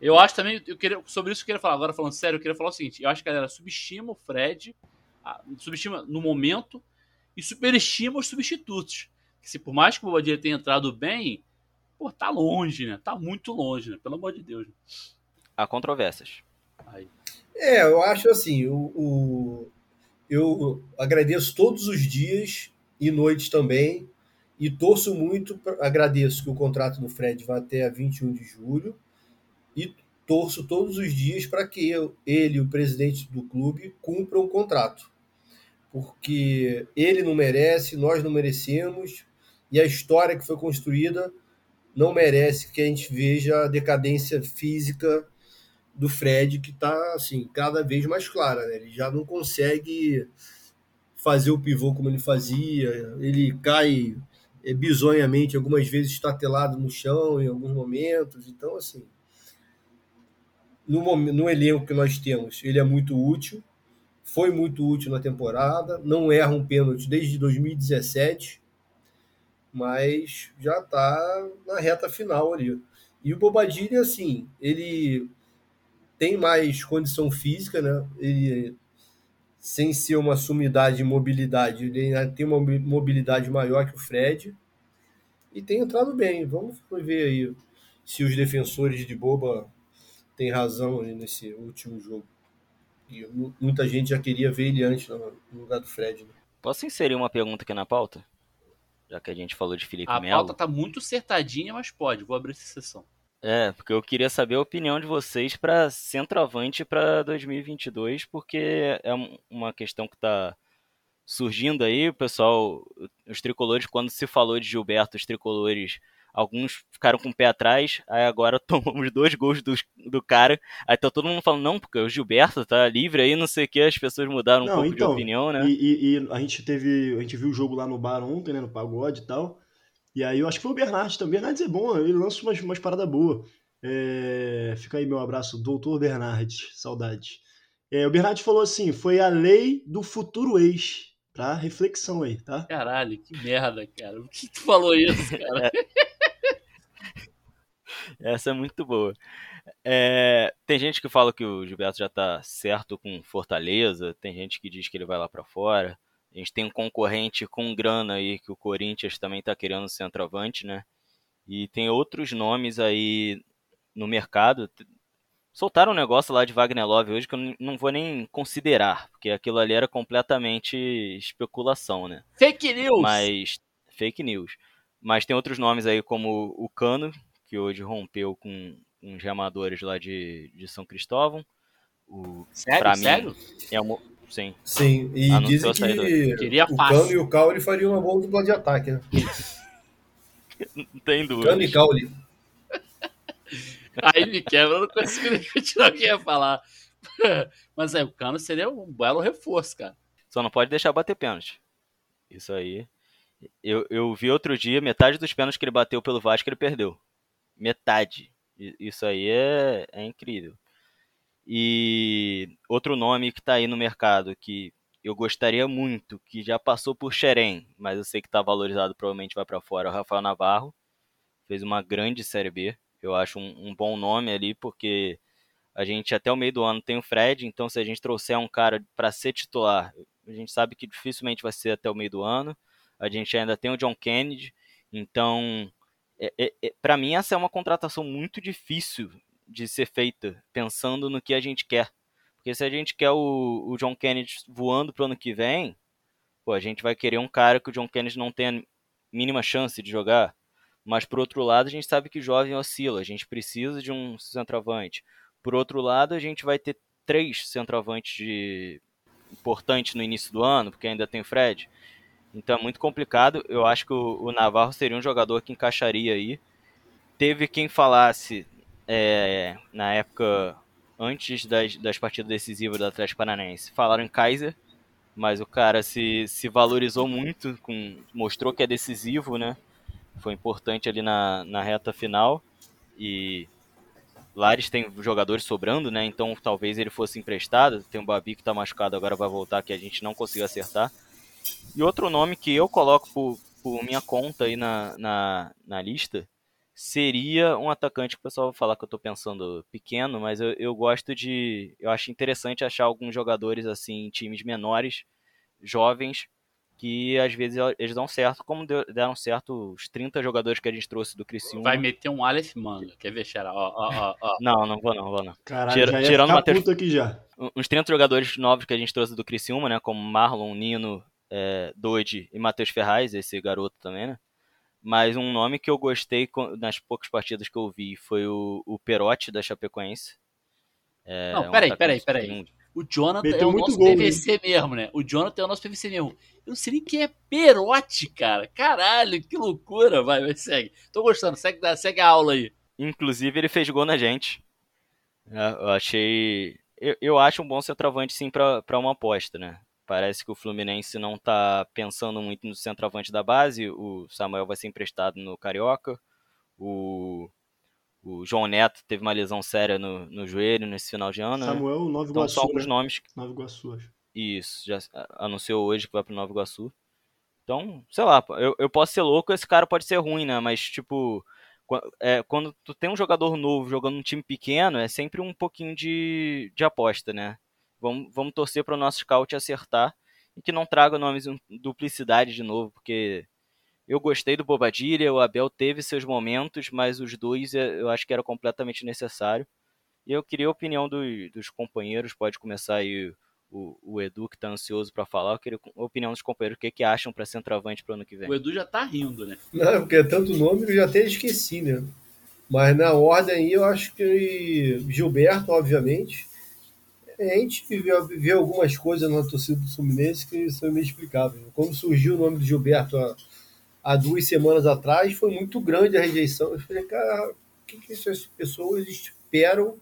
Eu acho também, eu queria, sobre isso eu queria falar, agora falando sério, eu queria falar o seguinte: eu acho que a galera subestima o Fred, subestima no momento e superestima os substitutos se por mais que o Bobadilha tenha entrado bem, pô, tá longe, né? Tá muito longe, né? Pelo amor de Deus. Né? Há controvérsias. Aí. É, eu acho assim, o, o, eu agradeço todos os dias e noites também, e torço muito, agradeço que o contrato do Fred vá até 21 de julho, e torço todos os dias para que eu, ele, o presidente do clube, cumpram o contrato. Porque ele não merece, nós não merecemos, e a história que foi construída não merece que a gente veja a decadência física do Fred, que está assim, cada vez mais clara. Né? Ele já não consegue fazer o pivô como ele fazia, ele cai é, bizonhamente, algumas vezes estatelado no chão em alguns momentos. Então, assim, no, no elenco que nós temos, ele é muito útil, foi muito útil na temporada, não erra um pênalti desde 2017, mas já está na reta final ali. E o Bobadilha, assim, ele tem mais condição física, né? Ele, sem ser uma sumidade e mobilidade, ele ainda tem uma mobilidade maior que o Fred e tem entrado bem. Vamos ver aí se os defensores de Boba têm razão aí nesse último jogo. E mu- muita gente já queria ver ele antes no no lugar do Fred. Né? Posso inserir uma pergunta aqui na pauta? Já que a gente falou de Felipe A Melo. pauta tá muito acertadinha, mas pode. Vou abrir essa sessão. É, porque eu queria saber a opinião de vocês para centroavante para 2022, porque é um- uma questão que está surgindo aí, o pessoal, os tricolores, quando se falou de Gilberto, os tricolores, alguns ficaram com o pé atrás, aí agora tomamos dois gols do, do cara, aí tá todo mundo falando, não, porque o Gilberto tá livre aí, não sei o que, as pessoas mudaram um Não, pouco então, de opinião, né? E, e- e a gente teve. A gente viu o jogo lá no bar ontem, né? No pagode e tal. E aí eu acho que foi o Bernardes também. Bernardes é bom, ele lança umas, umas paradas boas. É, fica aí meu abraço, doutor Bernardes, saudade. É, o Bernardes falou assim: foi a lei do futuro ex. Pra reflexão aí, tá? Caralho, que merda, cara. Por que tu falou isso, cara? Essa é muito boa. É, tem gente que fala que o Gilberto já tá certo com Fortaleza, tem gente que diz que ele vai lá pra fora. A gente tem um concorrente com grana aí, que o Corinthians também tá querendo centroavante, né? E tem outros nomes aí no mercado. Soltaram um negócio lá de Wagner Love hoje que eu não vou nem considerar, porque aquilo ali era completamente especulação, né? Fake news! Mas fake news. Mas tem outros nomes aí como o Cano, que hoje rompeu com uns remadores lá de, de São Cristóvão. O, sério, mim, sério? é uma, sim, Sim, e Anunciou dizem que Queria o fácil. Cano e o Caule fariam uma boa dupla de ataque, né? não tem dúvida. Cano e Caule. Aí me quebra, eu não consigo nem continuar o que eu ia falar. Mas é, o Cano seria um belo reforço, cara. Só não pode deixar bater pênalti. Isso aí. Eu, eu vi outro dia, metade dos pênaltis que ele bateu pelo Vasco, ele perdeu. Metade. Isso aí é, é incrível. E outro nome que tá aí no mercado, que eu gostaria muito, que já passou por Xerém, mas eu sei que tá valorizado, provavelmente vai para fora, é o Rafael Navarro. Fez uma grande Série B. Eu acho um, um bom nome ali, porque a gente até o meio do ano tem o Fred, então se a gente trouxer um cara para ser titular, a gente sabe que dificilmente vai ser até o meio do ano. A gente ainda tem o John Kennedy, então é, é, é, para mim essa é uma contratação muito difícil de ser feita, pensando no que a gente quer. Porque se a gente quer o, o John Kennedy voando pro ano que vem, pô, a gente vai querer um cara que o John Kennedy não tenha mínima chance de jogar. Mas por outro lado, a gente sabe que jovem oscila, a gente precisa de um centroavante. Por outro lado, a gente vai ter três centroavantes de... importantes no início do ano, porque ainda tem Fred. Então é muito complicado. Eu acho que o Navarro seria um jogador que encaixaria aí. Teve quem falasse é, na época antes das, das partidas decisivas do Atlético Paranaense, falaram em Kaiser, mas o cara se, se valorizou muito, com, mostrou que é decisivo, né? Foi importante ali na, na reta final. E Lares tem jogadores sobrando, né? Então talvez ele fosse emprestado. Tem o Babi que tá machucado, agora vai voltar, que a gente não conseguiu acertar. E outro nome que eu coloco por, por minha conta aí na, na, na lista seria um atacante que o pessoal vai falar que eu tô pensando pequeno, mas eu, eu gosto de. Eu acho interessante achar alguns jogadores assim em times menores, jovens, que às vezes eles dão certo, como deu- deram certo os 30 jogadores que a gente trouxe do Criciúma. Vai meter um Aleph Manga. Quer ver, Xará? Ó, ó, ó, ó. Não, não vou não, vou não. Caralho, Tira- já ia tirando puto aqui já. uns 30 jogadores novos que a gente trouxe do Criciúma, né? Como Marlon, Nino, é, Dodi e Matheus Ferraz, esse garoto também, né? Mas um nome que eu gostei nas poucas partidas que eu vi foi o, o Perotti da Chapecoense. É, Não, um peraí, peraí, peraí. um- O Jonathan Meteu é o muito nosso gol, PVC mesmo, né? O Jonathan é o nosso PVC mesmo. Eu não sei nem quem é Perote, cara. Caralho, que loucura. Vai, vai, segue. Tô gostando. Segue, segue a aula aí. Inclusive, ele fez gol na gente. É, Eu achei. Eu, eu acho um bom centroavante, sim, pra pra uma aposta, né? Parece que o Fluminense não tá pensando muito no centroavante da base. O Samuel vai ser emprestado no Carioca. O, o João Neto teve uma lesão séria no, no joelho nesse final de ano. né? Samuel, Nova Então Iguaçu. são alguns né? nomes Nova Iguaçu, acho. isso, já anunciou hoje que vai pro Nova Iguaçu. Então, sei lá, eu, eu posso ser louco, esse cara pode ser ruim, né? Mas, tipo, é, quando tu tem um jogador novo jogando num time pequeno, é sempre um pouquinho de, de aposta, né? Vamos, vamos torcer para o nosso scout acertar e que não traga nomes em duplicidade de novo, porque eu gostei do Bobadilha, o Abel teve seus momentos, mas os dois eh, eu acho que era completamente necessário. E eu queria a opinião dos, dos companheiros, pode começar aí o, o Edu, que está ansioso para falar. Eu queria a opinião dos companheiros, o que, que acham para centroavante para ano que vem. O Edu já tá rindo, né? Não, porque é tanto nome que eu já até esqueci, né? Mas na ordem aí eu acho que Gilberto, obviamente. A gente viveu, viveu algumas coisas na torcida do Fluminense que são inexplicáveis. Quando surgiu o nome do Gilberto há, há duas semanas atrás, foi muito grande a rejeição. Eu falei, cara, o que, que essas pessoas esperam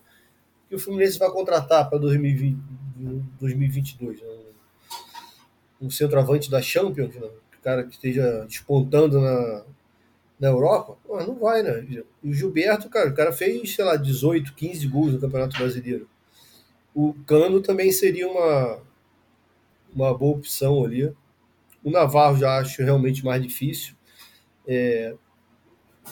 que o Fluminense vai contratar para 2020, 2022? né? Um centroavante da Champions, né? o cara que esteja despontando na, na Europa? Pô, não vai, né? O Gilberto, cara, o cara fez, sei lá, 18, 15 gols no Campeonato Brasileiro. O Cano também seria uma, uma boa opção ali. O Navarro já acho realmente mais difícil. É,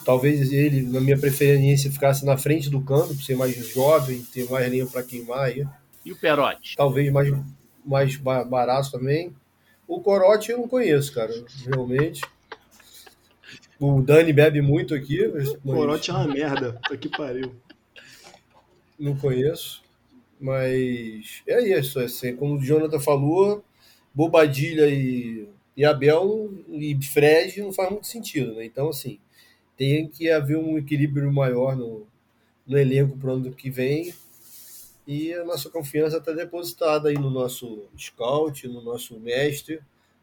talvez ele, na minha preferência, ficasse na frente do Cano, por ser mais jovem, ter mais linha para queimar aí. E o Perotti? Talvez mais, mais ba- barato também. O Corote eu não conheço, cara, realmente. O Dani bebe muito aqui, mas O Corote é uma merda. Puta que pariu. não conheço. Mas é isso, assim, como o Jonathan falou, Bobadilha e, e Abel e Fred não faz muito sentido, né? Então, assim, tem que haver um equilíbrio maior no, no elenco para o ano que vem. E a nossa confiança está depositada aí no nosso scout, no nosso mestre,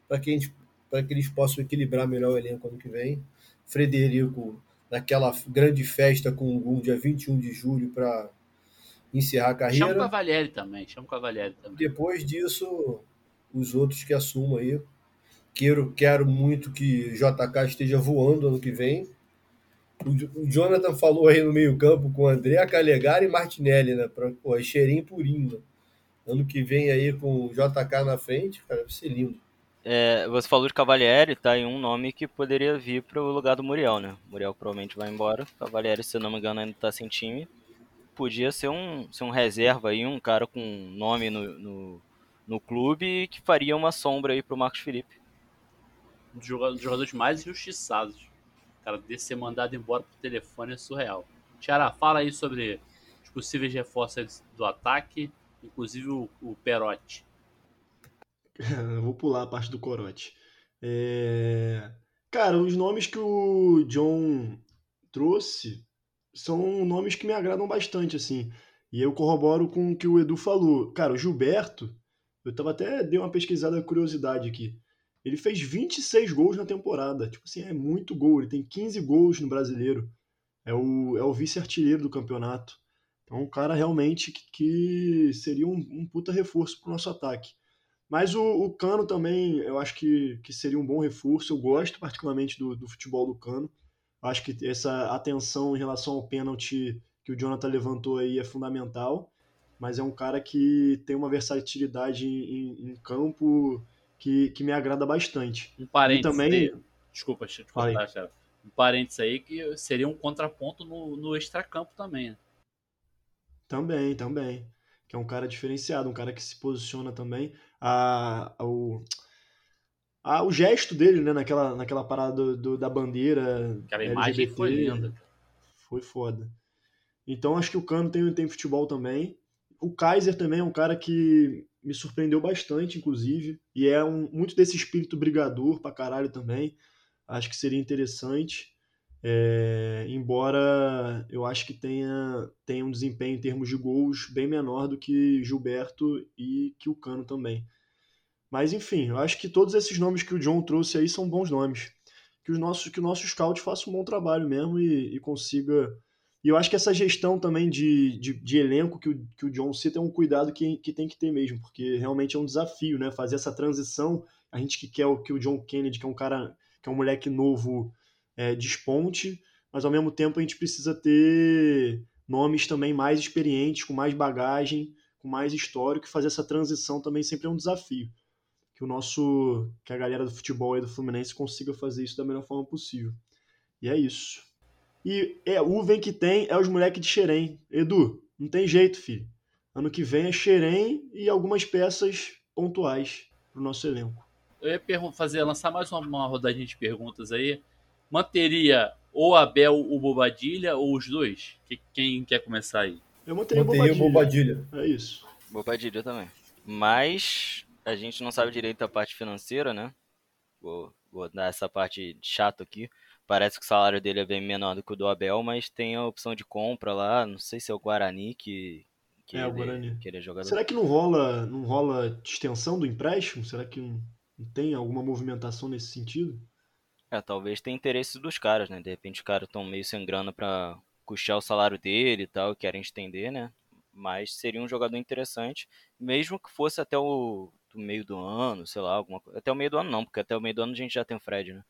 para que, a gente- que eles possam equilibrar melhor o elenco ano que vem. Frederico, naquela grande festa com o Gum, dia 21 de julho, para encerrar a Chama o carreira. Cavalieri também. Chama o Cavalieri também. Depois disso, os outros que assumam aí. Quero, quero muito que JK esteja voando ano que vem. O Jo- o Jonathan falou aí no meio-campo com André Calegari e Martinelli, né? Pra, pô, é cheirinho purinho. né? Ano que vem aí com o JK na frente, cara, vai ser lindo. É, você falou de Cavalieri, tá aí um nome que poderia vir para o lugar do Muriel, né? O Muriel provavelmente vai embora. Cavalieri, se eu não me engano, ainda tá sem time. Podia ser um, ser um reserva aí, um cara com nome no, no, no clube que faria uma sombra aí pro Marcos Felipe. Um dos joga- dos jogadores mais injustiçados. O cara desse ser mandado embora por telefone é surreal. Tiara, fala aí sobre os possíveis reforços aí do ataque, inclusive o, o Perotti. Vou pular a parte do Corote. É, Cara, os nomes que o John trouxe são nomes que me agradam bastante, assim. E eu corroboro com o que o Edu falou. Cara, o Gilberto, eu tava até dei uma pesquisada curiosidade aqui. Ele fez 26 gols na temporada. Tipo assim, é muito gol. Ele tem 15 gols no brasileiro. É o, é o vice-artilheiro do campeonato. Então, um cara realmente que, que seria um, um puta reforço pro nosso ataque. Mas o, o Cano também, eu acho que, que seria um bom reforço. Eu gosto particularmente do, do futebol do Cano. Acho que essa atenção em relação ao pênalti que o Jonathan levantou aí é fundamental. Mas é um cara que tem uma versatilidade em, em- campo que, que me agrada bastante. Um parênteses E também- aí. Desculpa, deixa eu te cortar, Tiara. Um parênteses aí que seria um contraponto no, no extracampo também. né? Também, também. Que é um cara diferenciado, um cara que se posiciona também. A, a- o, a- o gesto dele, né, naquela, naquela parada do- do- da bandeira. Aquela imagem LGBT, foi linda. Foi foda. Então acho que o Cano tem, tem futebol também. O Kaiser também é um cara que me surpreendeu bastante, inclusive. E é um, muito desse espírito brigador pra caralho também. Acho que seria interessante. É, embora eu acho que tenha, tenha um desempenho em termos de gols bem menor do que Gilberto e que o Cano também. Mas enfim, eu acho que todos esses nomes que o John trouxe aí são bons nomes. Que, os nossos, que o nosso scout faça um bom trabalho mesmo e, e consiga. E eu acho que essa gestão também de, de, de elenco que o, que o John cita é um cuidado que, que tem que ter mesmo, porque realmente é um desafio, né? Fazer essa transição. A gente que quer o, que o John Kennedy, que é um cara, que é um moleque novo, é, desponte, mas ao mesmo tempo a gente precisa ter nomes também mais experientes, com mais bagagem, com mais histórico, e fazer essa transição também sempre é um desafio. Que o nosso, que a galera do futebol e do Fluminense consiga fazer isso da melhor forma possível. E é isso. E é, o vem que tem é os moleques de Xerém. Edu, não tem jeito, filho. Ano que vem é Xerém e algumas peças pontuais para o nosso elenco. Eu ia fazer, lançar mais uma, uma rodadinha de perguntas aí. Manteria ou Abel ou Bobadilha ou os dois? Que, quem quer começar aí? Eu manteria, Manteria Bobadilha. Bobadilha. É isso. Bobadilha também. Mas a gente não sabe direito a parte financeira, né? Vou, vou dar essa parte chata aqui. Parece que o salário dele é bem menor do que o do Abel, mas tem a opção de compra lá. Não sei se é o Guarani que, que, É, o ele, Guarani. que ele é jogador. Será que não rola, não rola extensão do empréstimo? Será que não, não tem alguma movimentação nesse sentido? É, talvez tenha interesse dos caras, né? De repente os caras estão meio sem grana pra custear o salário dele e tal, querem estender, né? Mas seria um jogador interessante, mesmo que fosse até o do meio do ano, sei lá, alguma coisa. Até o meio do ano não, porque até o meio do ano a gente já tem o Fred, né?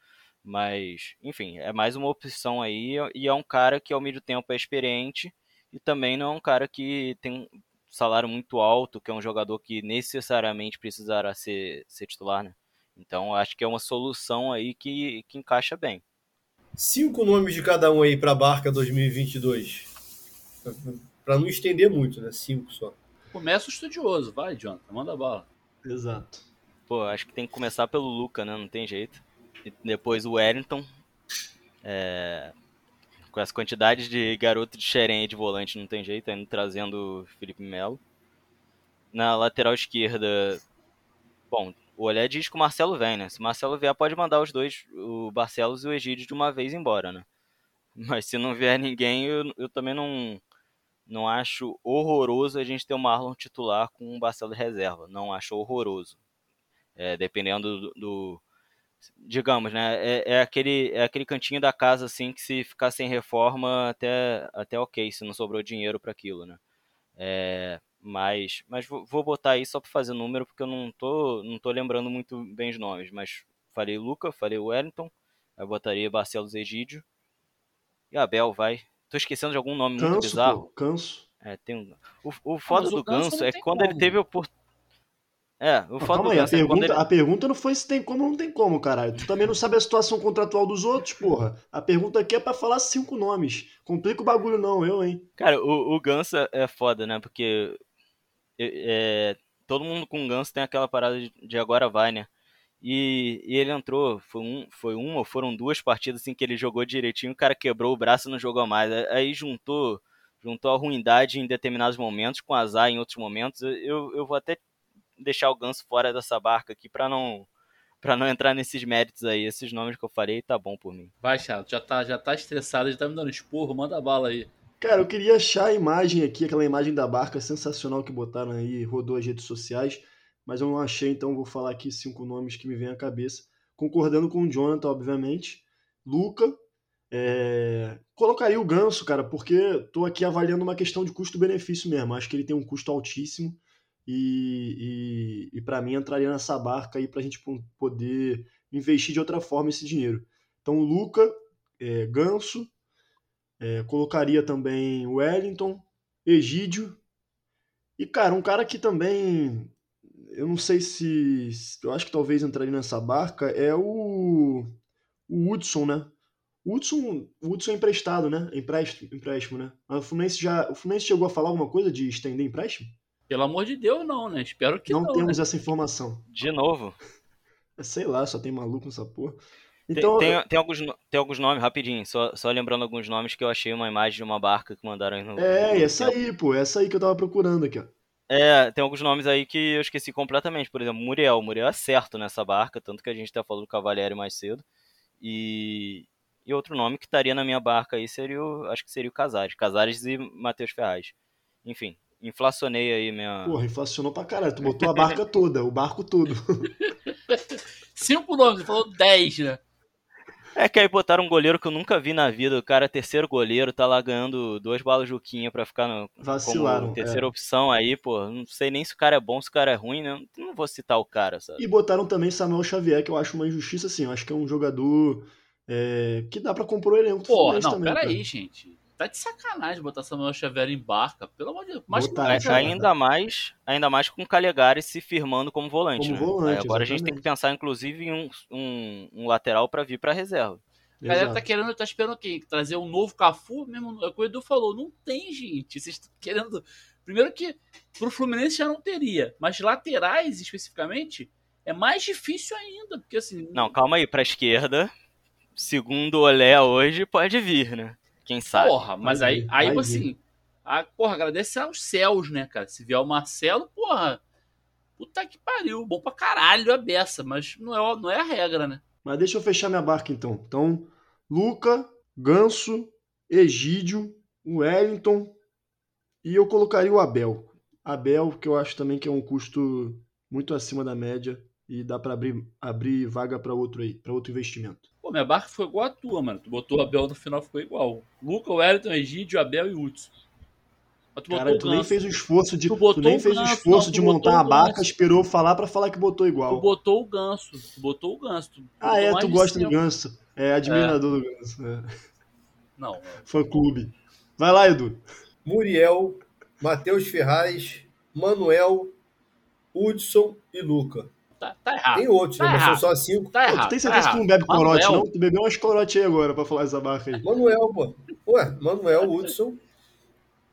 Mas, enfim, é mais uma opção aí e é um cara que ao mesmo tempo é experiente e também não é um cara que tem um salário muito alto, que é um jogador que necessariamente precisará ser, ser titular, né? Então acho que é uma solução aí que, que encaixa bem. Cinco nomes de cada um aí para a Barca 2022. Para não estender muito, né? Cinco só. Começa o estudioso, vai, Jonathan, manda bala. Exato. Pô, acho que tem que começar pelo Luca, né? Não tem jeito. E depois o Wellington. É, Com as quantidades de garoto de xerém de volante, não tem jeito, ainda trazendo o Felipe Melo. Na lateral esquerda, bom, o Olé diz que o Marcelo vem, né? Se o Marcelo vier, pode mandar os dois, o Barcelos e o Egídio, de uma vez embora, né? Mas se não vier ninguém, eu, eu também não, não acho horroroso a gente ter o Marlon titular com o Barcelos reserva. Não acho horroroso. É, dependendo do, do- digamos, né? É, é aquele é aquele cantinho da casa assim que se ficar sem reforma até até ok, se não sobrou dinheiro para aquilo, né? É, mas mas vou, vou botar aí só para fazer número porque eu não tô não tô lembrando muito bem os nomes, mas falei Luca, falei Wellington, eu botaria Barcelos Egídio e Abel, vai. Tô esquecendo de algum nome muito Canso, bizarro. pô, canso. É, tem um... o, o foda mas o do Ganso Ganso não é tem quando ele como. teve a oportunidade. É, o foda calma do aí, a é pergunta, ele. a pergunta não foi se tem como ou não tem como, caralho. Tu também não sabe a situação contratual dos outros, porra. A pergunta aqui é pra falar cinco nomes. Complica o bagulho não, eu, hein. Cara, o, o Ganso é- é foda, né? Porque é, todo mundo com Ganso tem aquela parada de, de agora vai, né? E, e ele entrou, foi, um, foi uma ou foram duas partidas assim que ele jogou direitinho, o cara quebrou o braço e não jogou mais. Aí juntou, juntou a ruindade em determinados momentos com azar em outros momentos. Eu, eu vou até deixar o Ganso fora dessa barca aqui pra não para não entrar nesses méritos aí. Esses nomes que eu falei, tá bom por mim. Vai, Chato, já tá, já tá estressado, já tá me dando esporro, manda bala aí. Cara, eu queria achar a imagem aqui, aquela imagem da barca sensacional que botaram aí, rodou as redes sociais, mas eu não achei, então vou falar aqui cinco nomes que me vêm à cabeça. Concordando com o Jonathan, obviamente. Luca. é, Colocaria o Ganso, cara, porque tô aqui avaliando uma questão de custo-benefício mesmo. Acho que ele tem um custo altíssimo e, e, e para mim entraria nessa barca aí pra gente po- poder investir de outra forma esse dinheiro. Então, Luca, é, Ganso, é, colocaria também Wellington, Egídio. E, cara, um cara que também. Eu não sei se. se- Eu acho que talvez entraria nessa barca é o. O Hudson, né? O Hudson, o Hudson é emprestado, né? É empréstimo, empréstimo, né? Mas O Fluminense, já, o Fluminense chegou a falar alguma coisa de estender empréstimo? Pelo amor de Deus, não, né? Espero que não não. temos né? essa informação. De novo, Sei lá, só tem maluco nessa porra. Tem- Então, tem, tem, alguns, no- tem alguns nomes, rapidinho, só, só lembrando alguns nomes que eu achei uma imagem de uma barca que mandaram aí no. é, no essa aí, pô, essa aí que eu tava procurando aqui, ó. É, tem alguns nomes aí que eu esqueci completamente. Por exemplo, Muriel. Muriel é certo nessa barca, tanto que a gente até falou do Cavalieri mais cedo. E, e outro nome que estaria na minha barca aí seria o. Acho que seria o Casares. Casares e Matheus Ferraz. Enfim, inflacionei aí minha. Porra, inflacionou pra caralho. Tu botou a barca toda, o barco todo. Cinco nomes, falou dez, né? É que aí botaram um goleiro que eu nunca vi na vida. O cara é terceiro goleiro, tá lá ganhando duas balas Juquinha pra ficar no, Vacilaram. como terceira é. opção aí, pô. Não sei nem se o cara é bom, se o cara é ruim, né? Não vou citar o cara, sabe? E botaram também Samuel Xavier, que eu acho uma injustiça, assim. Eu acho que é um jogador é, que dá pra compor o elenco Fluminense não, também. peraí, cara. gente. Tá de sacanagem botar Samuel Xavier em barca. Pelo amor de Deus. Mas Botar, cara. ainda mais, ainda mais com o Calegari se firmando como volante. Como né? volante, Aí agora a gente tem exatamente. que pensar, inclusive, em um, um, um lateral pra vir pra reserva. a galera tá querendo, tá esperando quem? Trazer um novo Cafu? Mesmo, é o que o Edu falou. Não tem, gente. Vocês estão querendo. Primeiro que pro Fluminense já não teria. Mas laterais, especificamente, é mais difícil ainda. Porque assim. Não, calma aí, pra esquerda, segundo o Olé hoje, pode vir, né? Quem sabe? Porra, mas Vai aí, vir, aí vai assim. A, porra, agradece aos céus, né, cara? Se vier o Marcelo, porra. Puta que pariu. Bom pra caralho a beça. Mas não é, não é a regra, né? Mas deixa eu fechar minha barca então. Então, Luca, Ganso, Egídio, Wellington e eu colocaria o Abel. Abel, que eu acho também que é um custo muito acima da média e dá pra abrir, abrir vaga pra outro aí, para outro investimento. Minha barca foi igual a tua, mano. Tu botou o Abel no final, ficou igual. Luca, Wellington, Egídio, Abel e Hudson. Mas tu botou Cara, o tu nem fez o esforço de Tu tu, nem fez o esforço não, de tu montar a barca, Ganso. esperou falar pra falar que botou Tu igual. botou o Ganso. Tu botou o Ganso. Tu Ah, é, tu gosta do. Ganso. É admirador do Ganso. É. Não, Fã clube. Vai lá, Edu. Muriel, Matheus Ferraz, Manuel, Hudson e Luca. Tá, tá errado. Tem outros, Tá né? Mas são errado. só cinco. Tá Pô, errado. tu tem tá certeza que tu errado. não bebe corote, Manuel, não? Tu bebeu umas corote aí agora pra falar essa barca aí. Manuel, pô. Ué, Manuel, Hudson,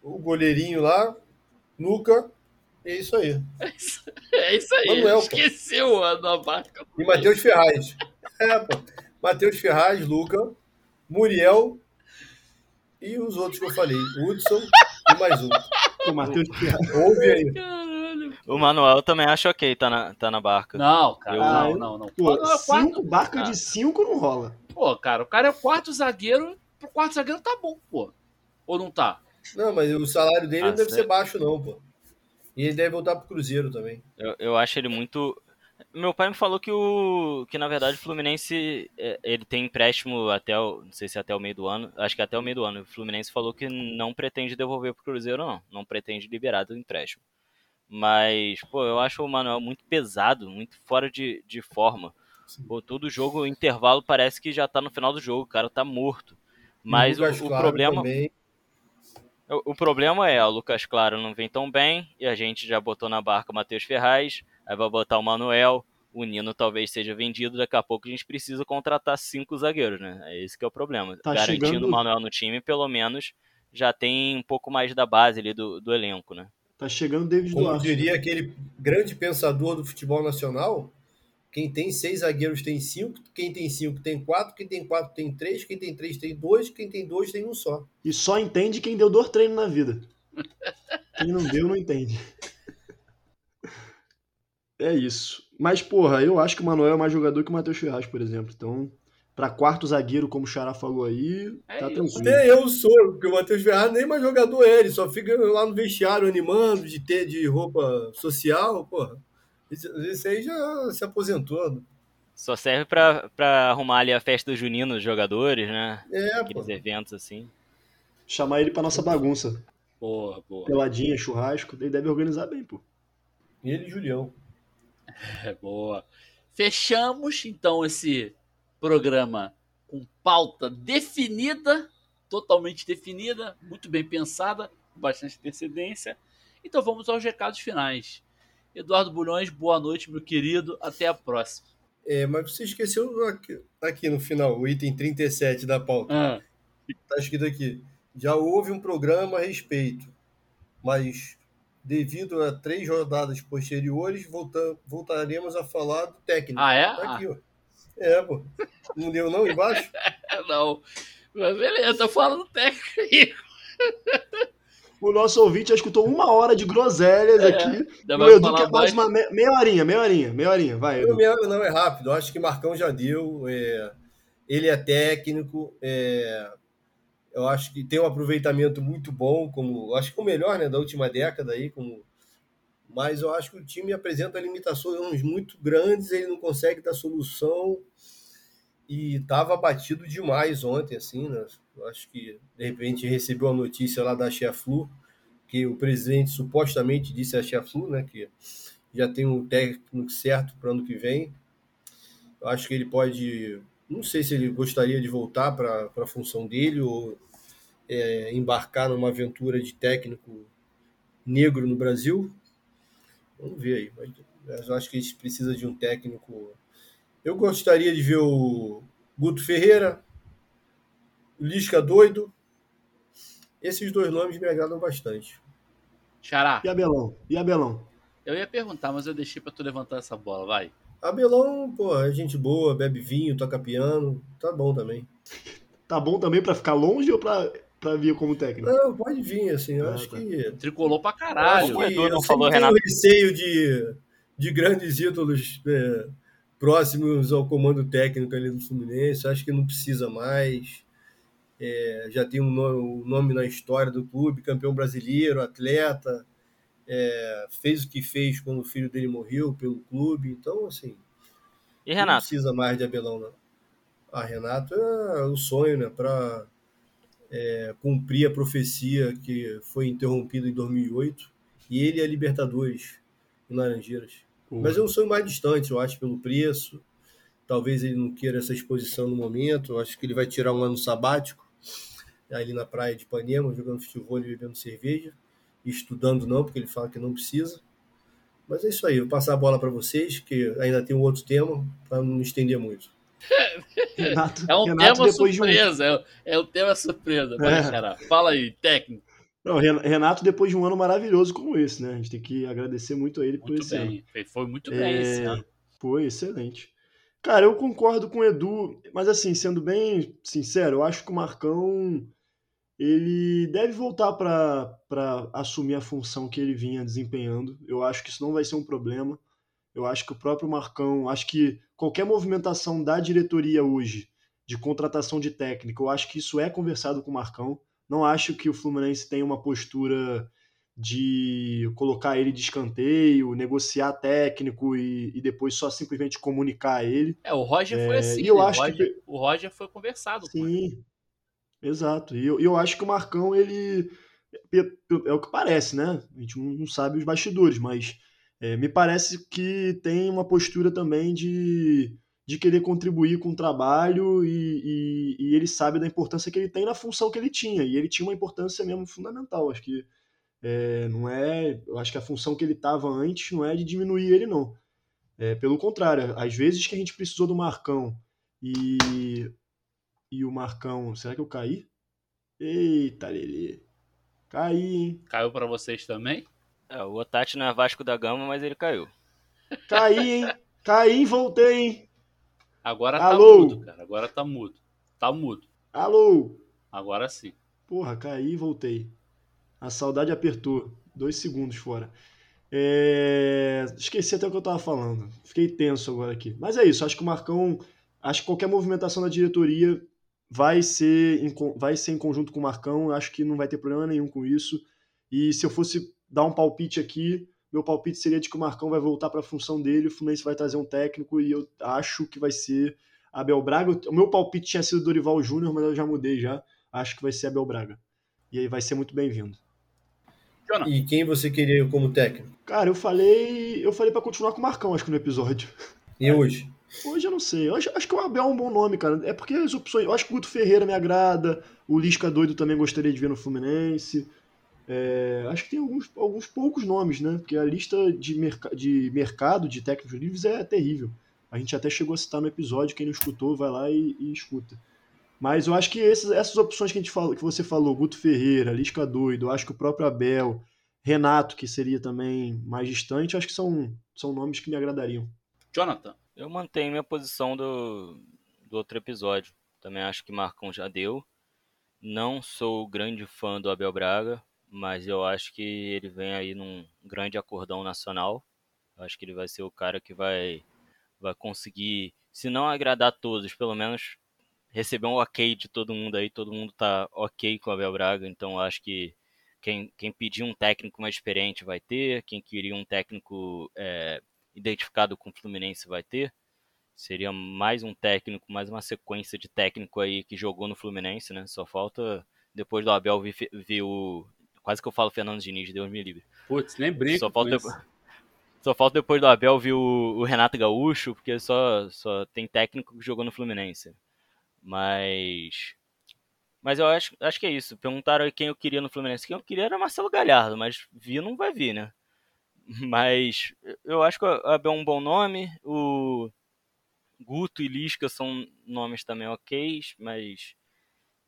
o goleirinho lá, Luca, é isso aí. É isso aí. Manuel, pô. Esqueceu a da barca. E Matheus Ferraz. É, pô. Matheus Ferraz, Luca, Muriel e os outros que eu falei. Hudson e mais um. O Matheus Ferraz. Ouve aí. O Manuel também acha ok, tá na, tá na barca. Não, cara. Eu- não, não, não. Pô, Não, é cinco, barca Ah. de cinco não rola. Pô, cara, o cara é o quarto zagueiro. Pro quarto zagueiro tá bom, pô. Ou não tá? Não, mas o salário dele Ah, não deve certo. ser baixo, não, pô. E ele deve voltar pro Cruzeiro também. Eu, eu acho ele muito. Meu pai me falou que o que na verdade o Fluminense é, ele tem empréstimo até o, não sei se até o meio do ano, acho que até o meio do ano. O Fluminense falou que não pretende devolver pro Cruzeiro não, não pretende liberar do empréstimo. Mas, pô, eu acho o Manuel muito pesado, muito fora de, de forma. Pô, todo jogo, o intervalo parece que já tá no final do jogo, o cara tá morto. Mas o, o Claro problema, também. o, o problema é, o Lucas Claro não vem tão bem, e a gente já botou na barca o Matheus Ferraz, aí vai botar o Manuel, o Nino talvez seja vendido, daqui a pouco a gente precisa contratar cinco zagueiros, né? É esse que é o problema. Tá Garantindo chegando- o Manuel no time, pelo menos já tem um pouco mais da base ali do, do elenco, né? Tá chegando David Como Duarte. diria aquele grande pensador do futebol nacional, quem tem seis zagueiros tem cinco, quem tem cinco tem quatro, quem tem quatro tem três, quem tem três tem dois, quem tem dois tem um só. E só entende quem deu dor treino na vida. Quem não deu, não entende. É isso. Mas, porra, eu acho que o Manuel é mais jogador que o Matheus Ferraz, por exemplo. Então, pra quarto zagueiro, como o Xará falou aí, É tá isso. tranquilo. Até eu sou, porque o Matheus Ferraz nem mais jogador é, ele só fica lá no vestiário animando, de ter de roupa social, porra. Esse, aí já se aposentou. né? Só serve pra, pra arrumar ali a festa junina dos jogadores, né? É, pô. Aqueles eventos assim. Chamar ele pra nossa bagunça. Boa, boa. Peladinha, churrasco, ele deve organizar bem, pô. Ele e Julião. É boa. Fechamos então esse programa com pauta definida, totalmente definida, muito bem pensada, com bastante antecedência. Então vamos aos recados finais. Eduardo Bulhões, boa noite, meu querido. Até a próxima. É, mas você esqueceu aqui, aqui no final, o item 37 da pauta. Ah, Tá escrito aqui. Já houve um programa a respeito, mas devido a três rodadas posteriores, volta, voltaremos a falar do técnico. ah, é? Tá aqui, ó. É, pô. Não deu não embaixo? Não. Mas beleza, tô falando técnico aí. O nosso ouvinte já escutou uma hora de groselhas É, aqui. O Edu quer mais uma me- meia horinha, meia horinha, meia horinha. Vai, Não, Edu. minha- não, é rápido. Acho que Marcão já deu. é, ele é técnico. é, eu acho que tem um aproveitamento muito bom, como acho que o melhor né, da última década aí, como, mas eu acho que o time apresenta limitações muito grandes, ele não consegue dar solução e estava abatido demais ontem, assim, né? Acho que de repente recebeu a notícia lá da Cheflu, que o presidente supostamente disse a Cheflu, né, que já tem um técnico certo para ano que vem. Eu acho que ele pode Não sei se ele gostaria de voltar para a função dele ou é, embarcar numa aventura de técnico negro no Brasil. Vamos ver aí. Mas eu acho que a gente precisa de um técnico. Eu gostaria de ver o Guto Ferreira, o Lisca Doido. Esses dois nomes me agradam bastante. Xará. E Abelão? E Abelão? Eu ia perguntar, mas eu deixei pra tu levantar essa bola, vai. Abelão, pô, é gente boa, bebe vinho, toca piano, tá bom também. Tá bom também pra ficar longe ou pra, pra vir como técnico? Não, pode vir, assim, eu Ah, acho tá. que. Tricolou pra eu caralho. o que Edu não eu falou, Renato. receio de, de grandes ídolos é, próximos ao comando técnico ali do Fluminense. Acho que não precisa mais. É, já tem um nome, um nome na história do clube, campeão brasileiro, atleta. é, fez o que fez quando o filho dele morreu pelo clube. Então, assim, E não Renato? precisa mais de Abelão, não. Ah, Renato é o sonho, né? Para cumprir a profecia que foi interrompida em 2008. E ele é Libertadores em Laranjeiras. Mas é um sonho mais distante, eu acho, pelo preço. Talvez ele não queira essa exposição no momento. Eu acho que ele vai tirar um ano sabático ali na praia de Ipanema, jogando futebol e bebendo cerveja. E estudando não, porque ele fala que não precisa. Mas é isso aí, eu vou passar a bola para vocês, que ainda tem um outro tema, para não me estender muito. Renato, É um Renato tema depois de um. surpresa. É, é um tema surpresa. Vai, É. Xará. Fala aí, técnico. Não, Ren- Renato, depois de um ano maravilhoso como esse, né? A gente tem que agradecer muito a ele por Muito esse ano. bem. Foi- Foi muito bem É, esse ano. Foi excelente. Cara, eu concordo com o Edu, mas assim, sendo bem sincero, eu acho que o Marcão ele deve voltar para assumir a função que ele vinha desempenhando. Eu acho que isso não vai ser um problema. Eu acho que o próprio Marcão, acho que qualquer movimentação da diretoria hoje de contratação de técnico, eu acho que isso é conversado com o Marcão. Não acho que o Fluminense tenha uma postura de colocar ele de escanteio, negociar técnico e, e depois só simplesmente comunicar ele. É, o Roger foi É, assim. e eu né? acho o, que- Roger, o Roger foi conversado com ele. Sim, exato. E eu, eu acho que o Marcão, ele. É o que parece, né? A gente não não sabe os bastidores, mas é, me parece que tem uma postura também de, de querer contribuir com o trabalho e, e- e ele sabe da importância que ele tem na função que ele tinha. E ele tinha uma importância mesmo fundamental. Acho que é, não é. Eu acho que a função que ele estava antes não é de diminuir ele, não. É, pelo contrário, às vezes que a gente precisou do Marcão e e o Marcão. Será que eu caí? Eita, Lelê. Caí, hein? Caiu pra vocês também? É, o Otati não é Vasco da Gama, mas ele caiu. Caí, hein? Caí e voltei, hein? Agora Alô? tá mudo, cara. Agora tá mudo. Tá mudo. Alô? Agora sim. Porra, caí e voltei. A saudade apertou. Dois segundos fora. É, Esqueci até o que eu tava falando. Fiquei tenso agora aqui. Mas é isso. Acho que o Marcão. Acho que qualquer movimentação da diretoria vai ser em, vai ser em conjunto com o Marcão. Acho que não vai ter problema nenhum com isso. E se eu fosse dar um palpite aqui, meu palpite seria de que o Marcão vai voltar para a função dele, o Fluminense vai trazer um técnico e eu acho que vai ser Abel Braga. O meu palpite tinha sido Dorival Júnior, mas eu já mudei já. Acho que vai ser Abel Braga. E aí vai ser muito bem-vindo. E quem você queria como técnico? Cara, eu falei, eu falei para continuar com o Marcão, acho que no episódio. E hoje? Hoje eu não sei. Eu acho, acho que o Abel é um bom nome, cara. É porque as opções. Eu acho que o Guto Ferreira me agrada. O Lisca doido também gostaria de ver no Fluminense. É, acho que tem alguns, alguns poucos nomes, né? Porque a lista de, merca- de mercado de técnicos livres é terrível. A gente até chegou a citar no episódio. Quem não escutou, vai lá e, e escuta. Mas eu acho que esses- essas opções que, a gente falou, que você falou, Guto Ferreira, Lisca doido, acho que o próprio Abel, Renato, que seria também mais distante, acho que são, são nomes que me agradariam. Jonathan. Eu mantenho minha posição do, do outro episódio. Também acho que Marcão já deu. Não sou grande fã do Abel Braga, mas eu acho que ele vem aí num grande acordão nacional. Eu acho que ele vai ser o cara que vai, vai conseguir, se não agradar todos, pelo menos receber um ok de todo mundo aí. Todo mundo tá ok com o Abel Braga, então eu acho que quem, quem pedir um técnico mais experiente vai ter, quem queria um técnico é, identificado com o Fluminense vai ter. Seria mais um técnico, mais uma sequência de técnico aí que jogou no Fluminense, né? Só falta, depois do Abel, vir, vir o. Quase que eu falo Fernando Diniz, Deus me livre. Putz, nem brinca Só falta, isso. Só falta depois do Abel vir o, o Renato Gaúcho, porque só, só tem técnico que jogou no Fluminense. Mas. Mas eu acho, acho que é isso. Perguntaram quem eu queria no Fluminense. Quem eu queria era Marcelo Galhardo, mas vir não vai vir, né? Mas eu acho que o Abel é um bom nome. O Guto e Lisca são nomes também ok, mas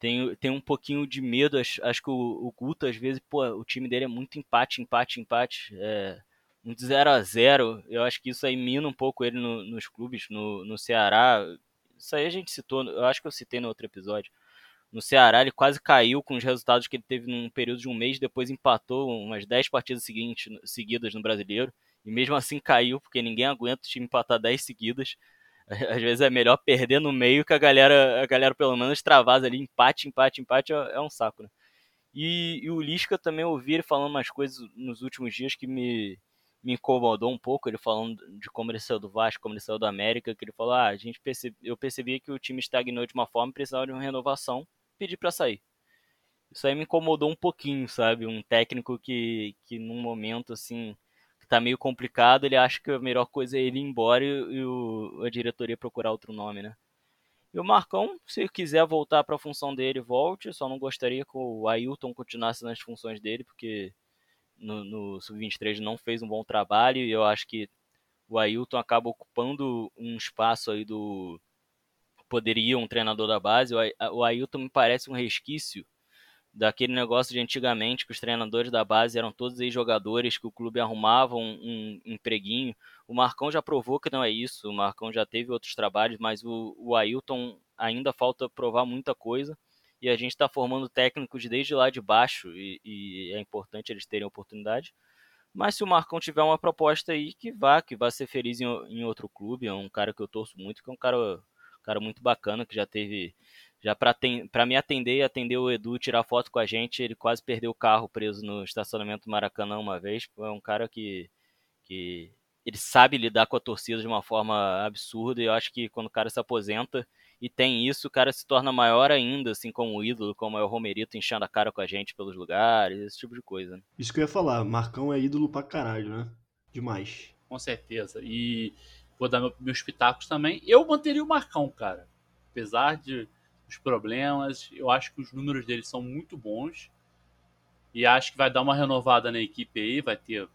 tem, tem um pouquinho de medo. Acho, acho que o, o, Guto, às vezes, pô, o time dele é muito empate, empate, empate. É, muito 0 a 0 Eu acho que isso aí mina um pouco ele no, nos clubes, no, no Ceará. Isso aí a gente citou, eu acho que eu citei no outro episódio. No Ceará ele quase caiu com os resultados que ele teve num período de um mês, depois empatou umas 10 partidas seguintes, seguidas no Brasileiro. E mesmo assim caiu, porque ninguém aguenta o time empatar 10 seguidas. Às vezes é melhor perder no meio que a galera, a galera pelo menos travasa ali, empate, empate, empate, é, é um saco, né? E, e o Lisca também ouvi ele falando umas coisas nos últimos dias que me, me incomodou um pouco, ele falando de como ele saiu do Vasco, como ele saiu do América, que ele falou, ah, a gente percebe, eu percebi que o time estagnou de uma forma precisava de uma renovação, pedi para sair. Isso aí me incomodou um pouquinho, sabe? Um técnico que, que num momento assim, tá meio complicado, ele acha que a melhor coisa é ele ir embora e, e o, a diretoria procurar outro nome, né? E o Marcão, se quiser voltar para a função dele, volte. Só não gostaria que o Ailton continuasse nas funções dele, porque no, no Sub-23 não fez um bom trabalho e eu acho que o Ailton acaba ocupando um espaço aí do. Poderia um treinador da base. O Ailton me parece um resquício daquele negócio de antigamente que os treinadores da base eram todos aí jogadores que o clube arrumava um, um, empreguinho. O Marcão já provou que não é isso, o Marcão já teve outros trabalhos, mas o, o Ailton ainda falta provar muita coisa e a gente está formando técnicos desde lá de baixo e, e, é importante eles terem oportunidade. Mas se o Marcão tiver uma proposta aí, que vá, que vá ser feliz em, em outro clube, é um cara que eu torço muito, que é um cara, um cara muito bacana, que já teve, já para me atender e atender o Edu, tirar foto com a gente, ele quase perdeu o carro preso no estacionamento do Maracanã uma vez, é um cara que, que ele sabe lidar com a torcida de uma forma absurda, e eu acho que quando o cara se aposenta, e tem isso, o cara se torna maior ainda, assim, como ídolo, como é o Romerito enchendo a cara com a gente pelos lugares, esse tipo de coisa. Né? Isso que eu ia falar, Marcão é ídolo pra caralho, né? Demais. Com certeza. E vou dar meus pitacos também. Eu manteria o Marcão, cara. Apesar de os problemas, eu acho que os números dele são muito bons. E acho que vai dar uma renovada na equipe aí, vai ter,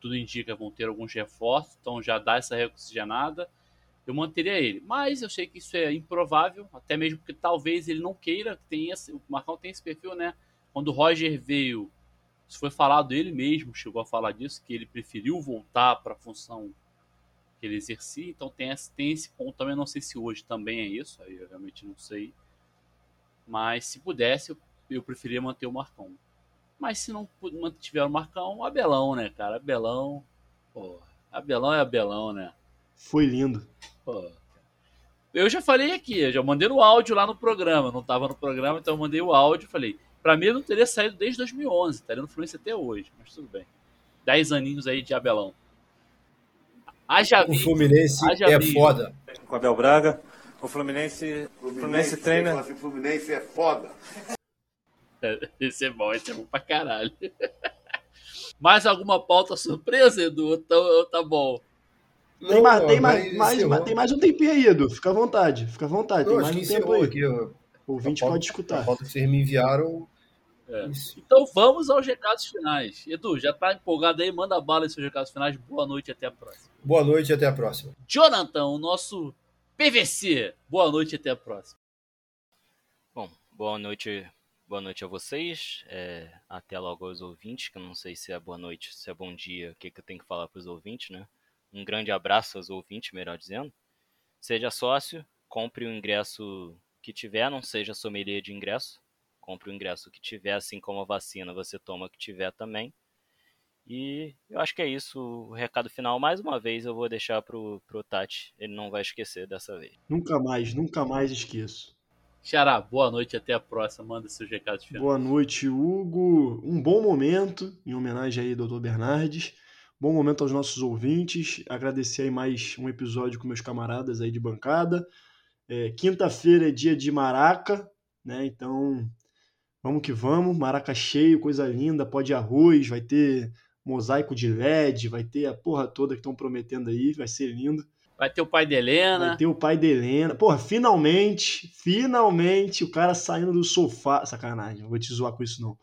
tudo indica, vão ter alguns reforços, então já dá essa reoxigenada eu manteria ele. Mas eu sei que isso é improvável, até mesmo porque talvez ele não queira, tem esse, o Marcão tem esse perfil, né? Quando o Roger veio, isso foi falado ele mesmo, chegou a falar disso, que ele preferiu voltar para a função que ele exercia, então tem esse, tem esse ponto também, não sei se hoje também é isso, aí eu realmente não sei. Mas se pudesse, eu, eu preferia manter o Marcão. Mas se não mantiver o Marcão, Abelão, né, cara? Abelão, pô, Abelão é Abelão, né? Foi lindo. Pô, eu já falei aqui, eu já mandei no áudio lá no programa, não estava no programa, então eu mandei o áudio falei, para mim não teria saído desde 2011, estaria no Fluminense até hoje, mas tudo bem. Dez aninhos aí de Abelão. Haja o Fluminense haja é foda. Com Abel Braga, o Fluminense, Fluminense, Fluminense treina. O Fluminense é foda. Esse é bom, esse é bom pra caralho. Mais alguma pauta surpresa, Edu? Tá, tá bom. Não, tem, mais, tem, mais, mais, mais, tem mais um tempinho aí, Edu. Fica à vontade. Fica à vontade. Não, tem mais um tempo aí. Aqui, ó. O ouvinte pode escutar. A foto que vocês me enviaram. É. Então vamos aos recados finais. Edu, já tá empolgado aí? Manda bala em seus recados finais. Boa noite e até a próxima. Boa noite e até a próxima. Jonathan, o nosso PVC. Boa noite e até a próxima. Bom, boa noite. Boa noite a vocês. É, até logo aos ouvintes, que eu não sei se é boa noite, se é bom dia, o que, que eu tenho que falar para os ouvintes, né? um grande abraço aos ouvintes, melhor dizendo. Seja sócio, compre o ingresso que tiver, não seja sommelier de ingresso. Compre o ingresso que tiver, assim como a vacina você toma que tiver também. E eu acho que é isso. O recado final, mais uma vez, eu vou deixar pro, pro Tati. Ele não vai esquecer dessa vez. Nunca mais, nunca mais esqueço. Xará, boa noite até a próxima. Manda seus recados finais. Boa noite, Hugo. Um bom momento, em homenagem aí ao Dr. Bernardes. Bom momento aos nossos ouvintes. Agradecer aí mais um episódio com meus camaradas aí de bancada. É, Quinta-feira é dia de Maraca, né? Então vamos que vamos. Maraca cheio, coisa linda. Pode arroz, vai ter mosaico de LED, vai ter a porra toda que estão prometendo aí, vai ser lindo. Vai ter o pai de Helena. Vai ter o pai de Helena. Porra, finalmente, finalmente o cara saindo do sofá. Sacanagem, não vou te zoar com isso não.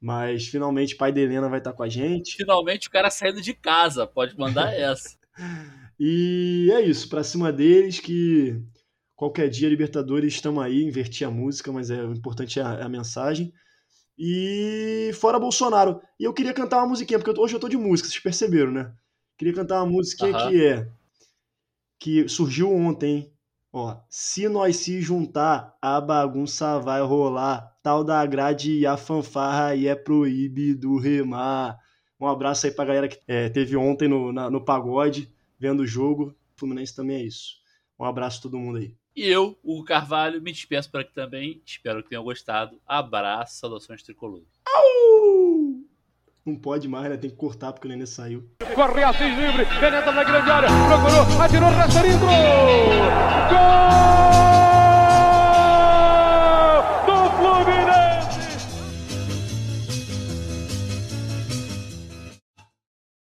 Mas finalmente o pai de Helena vai estar com a gente. Finalmente o cara saindo de casa, pode mandar essa. e é isso, pra cima deles que qualquer dia Libertadores estamos aí, invertir a música, mas é o importante é a, é a mensagem. E fora Bolsonaro. E eu queria cantar uma musiquinha, porque hoje eu tô de música, vocês perceberam, né? Queria cantar uma musiquinha que é. Que surgiu ontem. Ó, se nós se juntar, a bagunça vai rolar. Tal da grade e a fanfarra e é proibido remar. Um abraço aí pra galera que é, teve ontem no, na- no pagode, vendo o jogo. Fluminense também é isso. Um abraço a todo mundo aí. E eu, Hugo Carvalho, me despeço por aqui também. Espero que tenham gostado. Abraço, saudações tricolor. Au! Não pode mais, né? Tem que cortar porque o Nenê saiu. Corre Assis livre, penetra na grande área, procurou, atirou, Rasterinho, Gol!